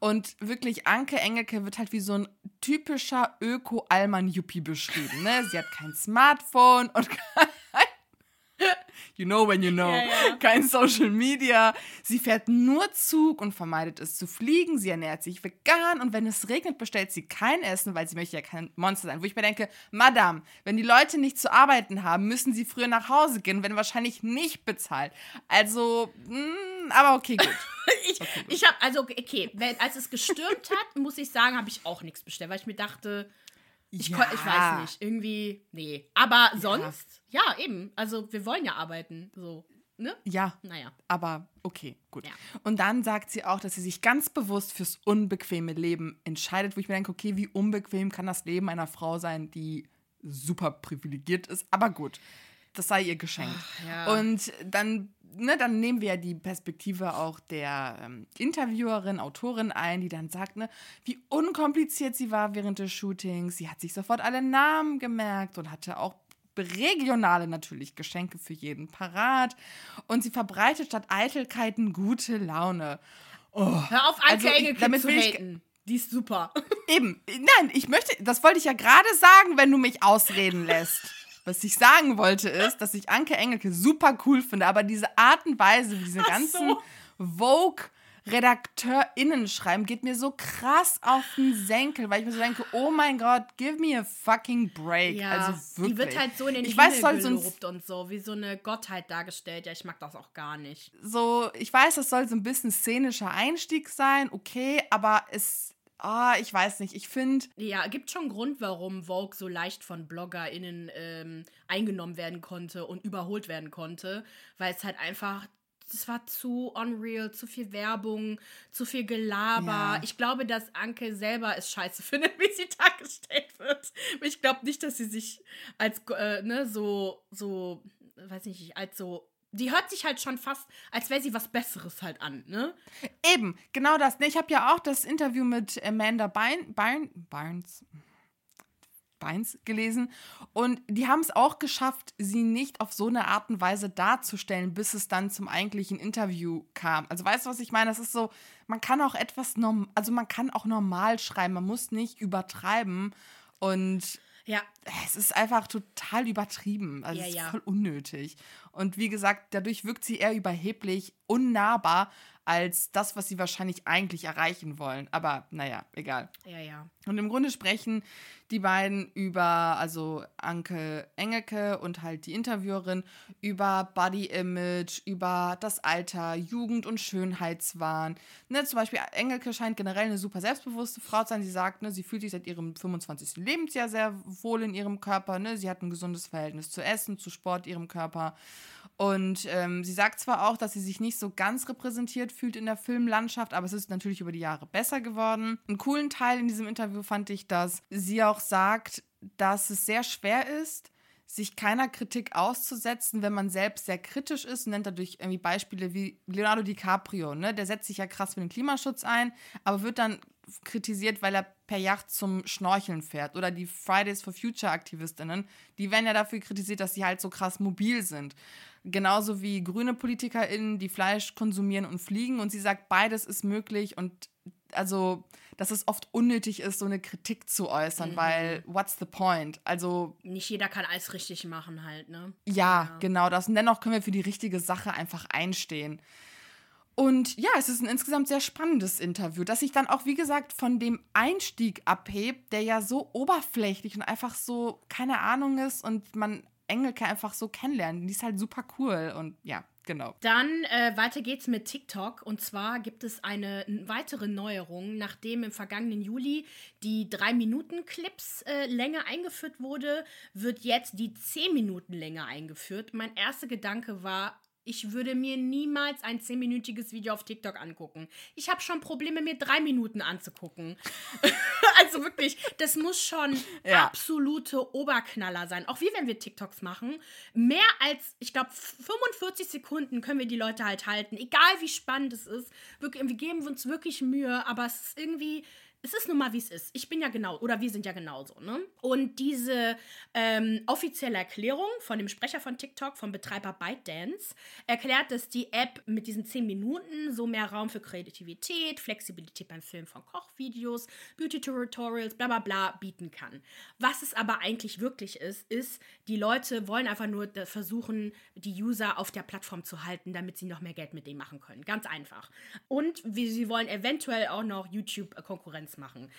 Und wirklich, Anke Engelke wird halt wie so ein typischer Öko-Allmann-Yuppie beschrieben. Ne? Sie hat kein Smartphone und [LAUGHS] kein You know when you know. Ja, ja. Kein Social Media. Sie fährt nur Zug und vermeidet es zu fliegen. Sie ernährt sich vegan und wenn es regnet, bestellt sie kein Essen, weil sie möchte ja kein Monster sein. Wo ich mir denke, Madame, wenn die Leute nicht zu arbeiten haben, müssen sie früher nach Hause gehen, wenn wahrscheinlich nicht bezahlt. Also, mh, aber okay, gut. [LAUGHS] Ich, ich habe, also, okay, wenn, als es gestürmt hat, muss ich sagen, habe ich auch nichts bestellt, weil ich mir dachte, ich, Ja. ich weiß nicht, irgendwie, nee. Aber sonst, ja. eben. Also, wir wollen ja arbeiten, so, ne? Ja, Naja. aber okay, gut. Ja. Und dann sagt sie auch, dass sie sich ganz bewusst fürs unbequeme Leben entscheidet, wo ich mir denke, okay, wie unbequem kann das Leben einer Frau sein, die super privilegiert ist, aber gut. Das sei ihr geschenkt. ja. Und dann, ne, dann nehmen wir ja die Perspektive auch der ähm, Interviewerin, Autorin ein, die dann sagt, ne, wie unkompliziert sie war während des Shootings. Sie hat sich sofort alle Namen gemerkt und hatte auch regionale natürlich Geschenke für jeden parat. Und sie verbreitet statt Eitelkeiten gute Laune. Hör auf, Anke Also, Engelke zu haten. Die ist super. Eben, nein, ich möchte, das wollte ich ja gerade sagen, wenn du mich ausreden lässt. Was ich sagen wollte ist, dass ich Anke Engelke super cool finde, aber diese Art und Weise, wie diese Ach ganzen so. Vogue-RedakteurInnen schreiben, geht mir so krass auf den Senkel, weil ich mir so denke, oh mein Gott, give me a fucking break. also wirklich. die wird halt so in den ich Himmel weiß, soll so gelobt und so, wie so eine Gottheit dargestellt. Ja, ich mag das auch gar nicht. so, ich weiß, das soll so ein bisschen szenischer Einstieg sein, okay, aber es, ah, ich weiß nicht, ich finde, Ja, gibt schon Grund, warum Vogue so leicht von BloggerInnen ähm, eingenommen werden konnte und überholt werden konnte, weil es halt einfach, das war zu unreal, zu viel Werbung, zu viel Gelaber. Ja. Ich glaube, dass Anke selber es scheiße [LAUGHS] findet, wie sie dargestellt wird. Ich glaube nicht, dass sie sich als, äh, ne, so, so, weiß nicht, als so, die hört sich halt schon fast, als wäre sie was Besseres halt an, ne? Eben, genau das. Ne, Ich habe ja auch das Interview mit Amanda Bein, Bein, Barnes, Beins gelesen und die haben es auch geschafft, sie nicht auf so eine Art und Weise darzustellen, bis es dann zum eigentlichen Interview kam. Also weißt du, was ich meine? Das ist so, man kann auch etwas norm also man kann auch normal schreiben, man muss nicht übertreiben und Ja. Es ist einfach total übertrieben. Also Ja, es ist ja. voll unnötig. Und wie gesagt, dadurch wirkt sie eher überheblich, unnahbar als das, was sie wahrscheinlich eigentlich erreichen wollen. Aber naja, egal. Ja, ja. Und im Grunde sprechen die beiden über, also Anke Engelke und halt die Interviewerin, über Body Image, über das Alter, Jugend und Schönheitswahn. Ne, zum Beispiel Engelke scheint generell eine super selbstbewusste Frau zu sein. Sie sagt, ne, sie fühlt sich seit ihrem 25. Lebensjahr sehr wohl in ihrem Körper. Ne? Sie hat ein gesundes Verhältnis zu Essen, zu Sport, ihrem Körper. Und ähm, sie sagt zwar auch, dass sie sich nicht so ganz repräsentiert fühlt in der Filmlandschaft, aber es ist natürlich über die Jahre besser geworden. Einen coolen Teil in diesem Interview fand ich, dass sie auch sagt, dass es sehr schwer ist, sich keiner Kritik auszusetzen, wenn man selbst sehr kritisch ist und nennt dadurch irgendwie Beispiele wie Leonardo DiCaprio, ne? Der setzt sich ja krass für den Klimaschutz ein, aber wird dann kritisiert, weil er per Yacht zum Schnorcheln fährt. Oder die Fridays for Future Aktivistinnen, die werden ja dafür kritisiert, dass sie halt so krass mobil sind. Genauso wie grüne PolitikerInnen, die Fleisch konsumieren und fliegen. Und sie sagt, beides ist möglich und also, dass es oft unnötig ist, so eine Kritik zu äußern, weil what's the point? Also, Nicht jeder kann alles richtig machen halt, ne? ja, genau das. Und dennoch können wir für die richtige Sache einfach einstehen. Und ja, es ist ein insgesamt sehr spannendes Interview, das sich dann auch, wie gesagt, von dem Einstieg abhebt, der ja so oberflächlich und einfach so keine Ahnung ist und man Engelke einfach so kennenlernt. Die ist halt super cool und ja, genau. Dann äh, weiter geht's mit TikTok. Und zwar gibt es eine weitere Neuerung. Nachdem im vergangenen Juli die 3-Minuten-Clips-Länge eingeführt wurde, wird jetzt die 10-Minuten-Länge eingeführt. Mein erster Gedanke war, ich würde mir niemals ein 10-minütiges Video auf TikTok angucken. Ich habe schon Probleme, mir drei Minuten anzugucken. [LAUGHS] also wirklich, das muss schon Ja. absolute Oberknaller sein. Auch wie wenn wir TikToks machen. Mehr als, ich glaube, 45 Sekunden können wir die Leute halt halten. Egal wie spannend es ist. Wirklich, wir geben uns wirklich Mühe, aber es ist irgendwie. Es ist nun mal, wie es ist. Ich bin ja genau, oder wir sind ja genauso, ne? Und diese ähm, offizielle Erklärung von dem Sprecher von TikTok, vom Betreiber ByteDance, erklärt, dass die App mit diesen 10 Minuten so mehr Raum für Kreativität, Flexibilität beim Filmen von Kochvideos, Beauty-Tutorials, bla bla bla bieten kann. Was es aber eigentlich wirklich ist, ist, die Leute wollen einfach nur versuchen, die User auf der Plattform zu halten, damit sie noch mehr Geld mit denen machen können. Ganz einfach. Und wie, sie wollen eventuell auch noch YouTube-Konkurrenz machen.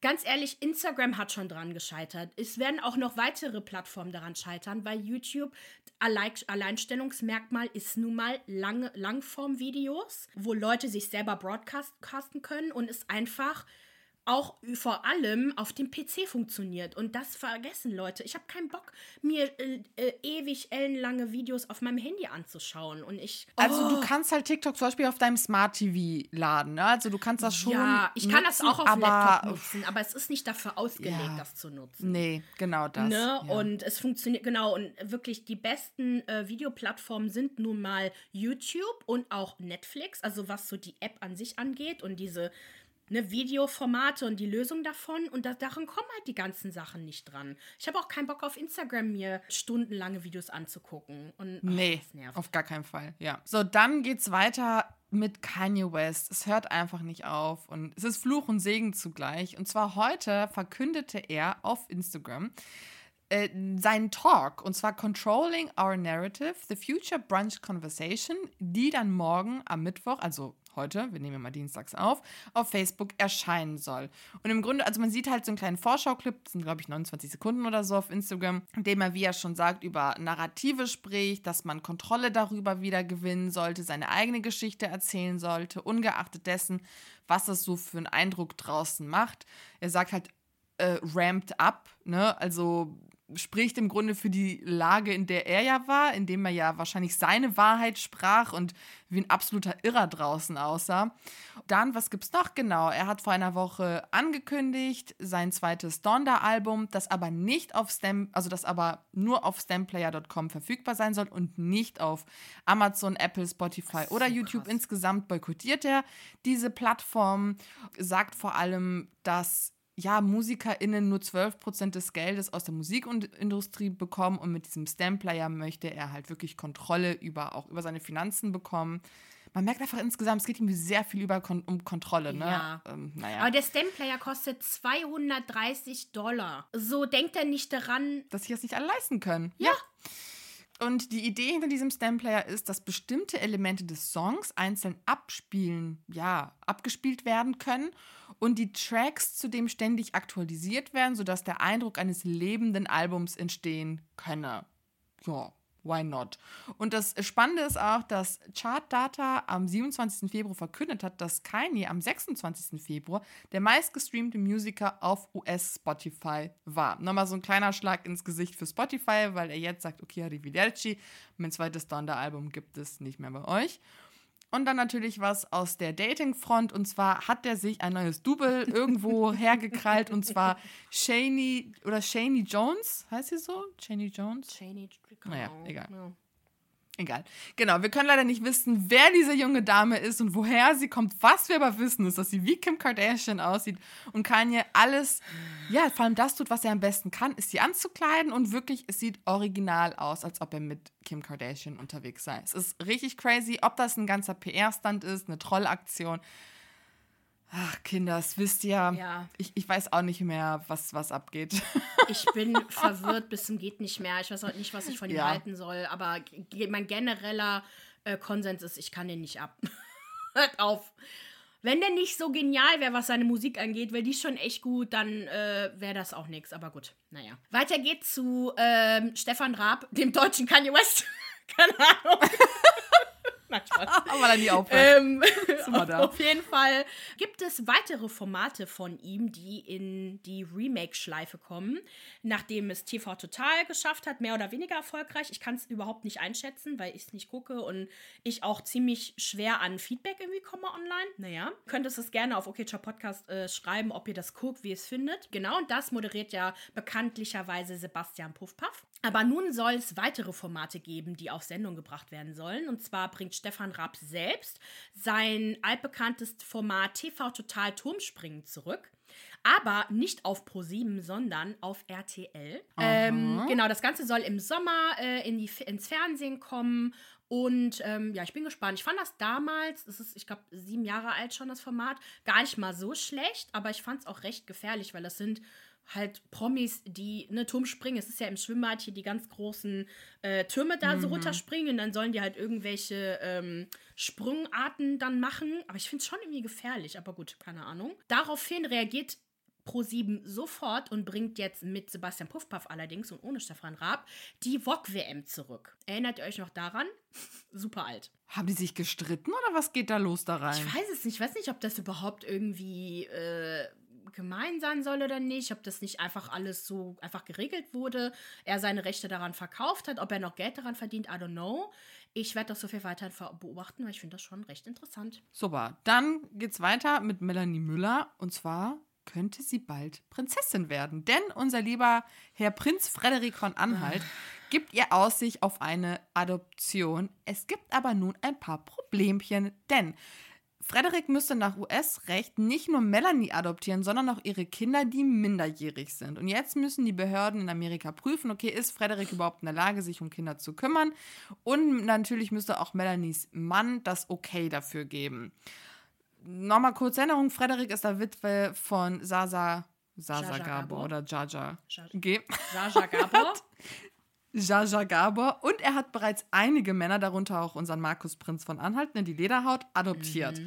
Ganz ehrlich, Instagram hat schon dran gescheitert. Es werden auch noch weitere Plattformen daran scheitern, weil YouTube Allein Alleinstellungsmerkmal ist nun mal lange Langform-Videos, wo Leute sich selber broadcasten können und es einfach auch vor allem auf dem PC funktioniert. Und das vergessen Leute. Ich habe keinen Bock, mir äh, äh, ewig ellenlange Videos auf meinem Handy anzuschauen. Und ich. Also Oh. du kannst halt TikTok zum Beispiel auf deinem Smart TV laden, ne? Also du kannst das schon Ja, ich kann das nutzen, auch auf aber Laptop nutzen, aber es ist nicht dafür ausgelegt, Ja. das zu nutzen. Nee, genau das. Ne? ja. Und es funktioniert, genau, und wirklich die besten äh, Videoplattformen sind nun mal YouTube und auch Netflix, also was so die App an sich angeht und diese ne, Videoformate und die Lösung davon. Und da, daran kommen halt die ganzen Sachen nicht dran. Ich habe auch keinen Bock auf Instagram, mir stundenlange Videos anzugucken. Und, ach, Nee, auf gar keinen Fall. Ja. So, dann geht's weiter mit Kanye West. Es hört einfach nicht auf und es ist Fluch und Segen zugleich. Und zwar heute verkündete er auf Instagram äh, seinen Talk und zwar Controlling Our Narrative, The Future Brunch Conversation, die dann morgen am Mittwoch, also heute, wir nehmen ja mal dienstags auf, auf Facebook erscheinen soll. Und im Grunde, also man sieht halt so einen kleinen Vorschauclip, das sind glaube ich 29 Sekunden oder so auf Instagram, in dem er, wie er schon sagt, über Narrative spricht, dass man Kontrolle darüber wieder gewinnen sollte, seine eigene Geschichte erzählen sollte, ungeachtet dessen, was es so für einen Eindruck draußen macht. Er sagt halt, äh, ramped up, ne? Also spricht im Grunde für die Lage, in der er ja war, in dem er ja wahrscheinlich seine Wahrheit sprach und wie ein absoluter Irrer draußen aussah. Dann, was gibt's noch genau? Er hat vor einer Woche angekündigt, sein zweites Donda-Album, das aber nicht auf Stem, also das aber nur auf stemplayer.com verfügbar sein soll und nicht auf Amazon, Apple, Spotify oder so YouTube. krass. Insgesamt boykottiert er diese Plattform, sagt vor allem, dass ja, MusikerInnen nur 12% des Geldes aus der Musikindustrie bekommen und mit diesem Stamplayer möchte er halt wirklich Kontrolle über auch über seine Finanzen bekommen. man merkt einfach insgesamt, es geht irgendwie sehr viel über um Kontrolle, ne? Ja. Ähm, naja. Aber der Stemplayer kostet 230 Dollar. So denkt er nicht daran. dass sich das nicht alle leisten können. Ja. Und die Idee hinter diesem Stamplayer ist, dass bestimmte Elemente des Songs einzeln abspielen, ja, abgespielt werden können und die Tracks zudem ständig aktualisiert werden, sodass der Eindruck eines lebenden Albums entstehen könne. Ja, why not? Und das Spannende ist auch, dass Chartdata am 27. Februar verkündet hat, dass Kanye am 26. Februar der meistgestreamte Musiker auf US-Spotify war. Nochmal so ein kleiner Schlag ins Gesicht für Spotify, weil er jetzt sagt, okay, arrivederci, mein zweites Donda-Album gibt es nicht mehr bei euch. Und dann natürlich was aus der Dating-Front. Und zwar hat er sich ein neues Double [LAUGHS] irgendwo hergekrallt. Und zwar Shaney oder Shaney Jones. Heißt sie so? Shaney Jones? Cheney, Naja, egal. Ja. Egal. Genau, wir können leider nicht wissen, wer diese junge Dame ist und woher sie kommt. Was wir aber wissen, ist, dass sie wie Kim Kardashian aussieht und Kanye alles, ja, vor allem das tut, was er am besten kann, ist sie anzukleiden und wirklich, es sieht original aus, als ob er mit Kim Kardashian unterwegs sei. Es ist richtig crazy, ob das ein ganzer PR-Stand ist, eine Trollaktion. Ach, Kinder, das wisst ihr. Ja. Ich, ich weiß auch nicht mehr, was, was abgeht. [LAUGHS] Ich bin verwirrt bis zum geht nicht mehr. Ich weiß heute nicht, was ich von ihm Ja. halten soll, aber mein genereller äh, Konsens ist, ich kann den nicht ab. [LAUGHS] Hört auf. Wenn der nicht so genial wäre, was seine Musik angeht, weil die ist schon echt gut, dann äh, wäre das auch nichts. Aber gut, naja. Weiter geht's zu ähm, Stefan Raab, dem deutschen Kanye West. [LAUGHS] Keine Ahnung. Spaß. [LAUGHS] Aber dann die aufhört. Ähm, [LAUGHS] auf jeden Fall gibt es weitere Formate von ihm, die in die Remake-Schleife kommen, nachdem es TV Total geschafft hat, mehr oder weniger erfolgreich. Ich kann es überhaupt nicht einschätzen, weil ich es nicht gucke und ich auch ziemlich schwer an Feedback irgendwie komme online. Naja, könntest es gerne auf OKCHA Podcast äh, schreiben, ob ihr das guckt, wie ihr es findet. Genau, und das moderiert ja bekanntlicherweise Sebastian Puffpaff. Aber nun soll es weitere Formate geben, die auf Sendung gebracht werden sollen. Und zwar bringt Stefan Raab selbst sein altbekanntes Format TV Total Turmspringen zurück. Aber nicht auf Pro7, sondern auf RTL. Ähm, genau, das Ganze soll im Sommer äh, in die, ins Fernsehen kommen. Und ähm, ja, ich bin gespannt. Ich fand das damals, das ist, ich glaube, sieben Jahre alt schon, das Format, gar nicht mal so schlecht, aber ich fand es auch recht gefährlich, weil das sind halt Promis, die ne Turm springen. Es ist ja im Schwimmbad hier die ganz großen äh, Türme da so runterspringen. Und dann sollen die halt irgendwelche ähm, Sprungarten dann machen. Aber ich finde es schon irgendwie gefährlich. Aber gut, keine Ahnung. Daraufhin reagiert Pro7 sofort und bringt jetzt mit Sebastian Puffpaff allerdings und ohne Stefan Raab die VOG-WM zurück. Erinnert ihr euch noch daran? [LAUGHS] Super alt. Haben die sich gestritten oder was geht da los da rein? Ich weiß es nicht. Ich weiß nicht, ob das überhaupt irgendwie äh, gemein sein soll oder nicht. Ob das nicht einfach alles so einfach geregelt wurde. Er seine Rechte daran verkauft hat. Ob er noch Geld daran verdient, I don't know. Ich werde das so viel weiter beobachten, weil ich finde das schon recht interessant. Super, dann geht's weiter mit Melanie Müller und zwar könnte sie bald Prinzessin werden, denn unser lieber Herr Prinz Frederik von Anhalt gibt ihr Aussicht auf eine Adoption. Es gibt aber nun ein paar Problemchen, denn Frederik müsste nach US-Recht nicht nur Melanie adoptieren, sondern auch ihre Kinder, die minderjährig sind. Und jetzt müssen die Behörden in Amerika prüfen, okay, ist Frederik überhaupt in der Lage, sich um Kinder zu kümmern? Und natürlich müsste auch Melanies Mann das Okay dafür geben. Nochmal kurz Erinnerung, Frederik ist der Witwe von Sasa, Sasa Gabor Gabor. oder Jaja. Jaja Gabor. [LAUGHS] Jaja Gabor und er hat bereits einige Männer, darunter auch unseren Markus Prinz von Anhalt, ne, die Lederhaut, adoptiert.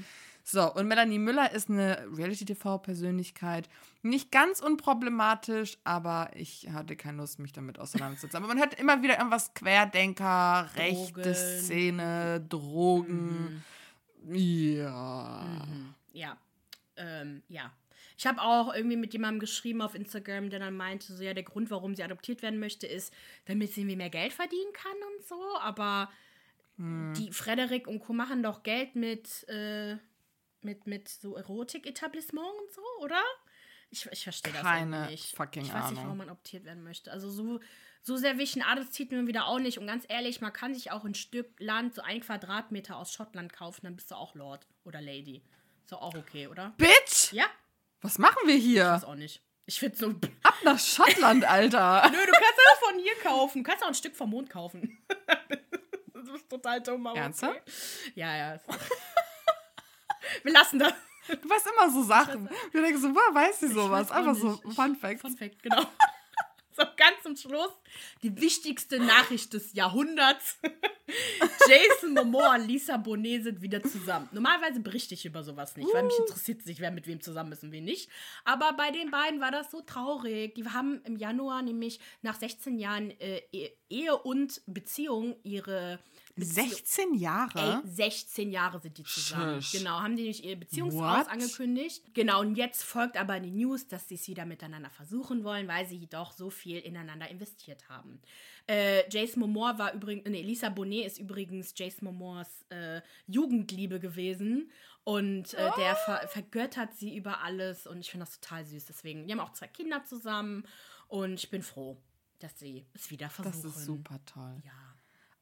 So, und Melanie Müller ist eine Reality-TV-Persönlichkeit. Nicht ganz unproblematisch, aber ich hatte keine Lust, mich damit auseinanderzusetzen. Aber man hört immer wieder irgendwas Querdenker, rechte Drogen. Szene, Drogen. Ja. Ja. Ähm, ja. Ich habe auch irgendwie mit jemandem geschrieben auf Instagram, der dann meinte, so ja, der Grund, warum sie adoptiert werden möchte, ist, damit sie irgendwie mehr Geld verdienen kann und so. Aber die Frederik und Co. machen doch Geld mit, äh, mit, mit so Erotik-Etablissement und so, oder? Ich, ich verstehe das Keine nicht. fucking ich weiß nicht, Ahnung. warum man adoptiert werden möchte. Also so, so sehr wichtig ein Adelstitel mir wieder auch nicht. Und ganz ehrlich, man kann sich auch ein Stück Land, so ein Quadratmeter aus Schottland kaufen, dann bist du auch Lord oder Lady. Ist doch auch okay, oder? Bitch! Ja, Was machen wir weiß hier? auch nicht. Ich finde so. Nö, [LAUGHS] Ab nach Schottland, Alter. [LAUGHS] du kannst auch von hier kaufen. Du kannst auch ein Stück vom Mond kaufen. [LAUGHS] ist total dumm, aber Ernsthaft? okay. Ja, ja. Wir lassen das. Du weißt immer so Sachen. Du denkst so, woher weiß sie sowas? weiß Einfach so nicht. Ich- Fun Facts. Fun Fact, genau. So, ganz zum Schluss. Die wichtigste Nachricht des Jahrhunderts. [LAUGHS] Jason Momoa und Lisa Bonet sind wieder zusammen. Normalerweise berichte ich über sowas nicht, weil mich interessiert es nicht, wer mit wem zusammen ist und wen nicht. Aber bei den beiden war das so traurig. Die haben im Januar nämlich nach 16 Jahren äh, E- Ehe und Beziehung ihre 16 Jahre? Ey, 16 Jahre sind die zusammen. Schisch. Genau, haben die nicht ihr Beziehungsaus What? angekündigt. Genau, und jetzt folgt aber die News, dass sie es wieder miteinander versuchen wollen, weil sie doch so viel ineinander investiert haben. Äh, Jason Momoa war übrigens, nee, Lisa Bonet ist übrigens Jason Momoas äh, Jugendliebe gewesen. Und äh, der ver vergöttert sie über alles und ich finde das total süß. Deswegen, die haben auch zwei Kinder zusammen und ich bin froh, dass sie es wieder versuchen. Das ist super toll. Ja.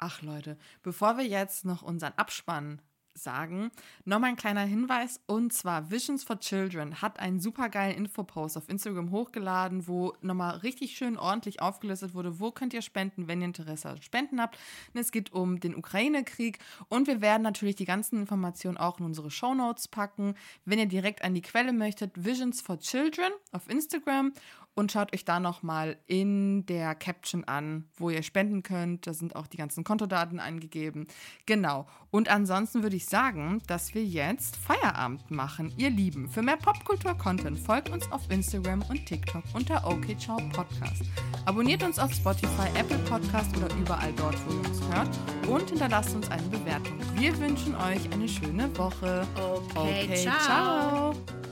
Ach Leute, bevor wir jetzt noch unseren Abspann sagen, nochmal ein kleiner Hinweis und zwar Visions for Children hat einen super geilen Infopost auf Instagram hochgeladen, wo nochmal richtig schön ordentlich aufgelistet wurde, wo könnt ihr spenden, wenn ihr Interesse an Spenden habt. Und es geht um den Ukraine-Krieg und wir werden natürlich die ganzen Informationen auch in unsere Shownotes packen. Wenn ihr direkt an die Quelle möchtet, Visions for Children auf Instagram und schaut euch da nochmal in der Caption an, wo ihr spenden könnt. Da sind auch die ganzen Kontodaten angegeben. Genau. Und ansonsten würde ich sagen, dass wir jetzt Feierabend machen, ihr Lieben. Für mehr Popkultur-Content folgt uns auf Instagram und TikTok unter OK Ciao Podcast. Abonniert uns auf Spotify, Apple Podcast oder überall dort, wo ihr uns hört. Und hinterlasst uns eine Bewertung. Wir wünschen euch eine schöne Woche. Okay, ciao. ciao.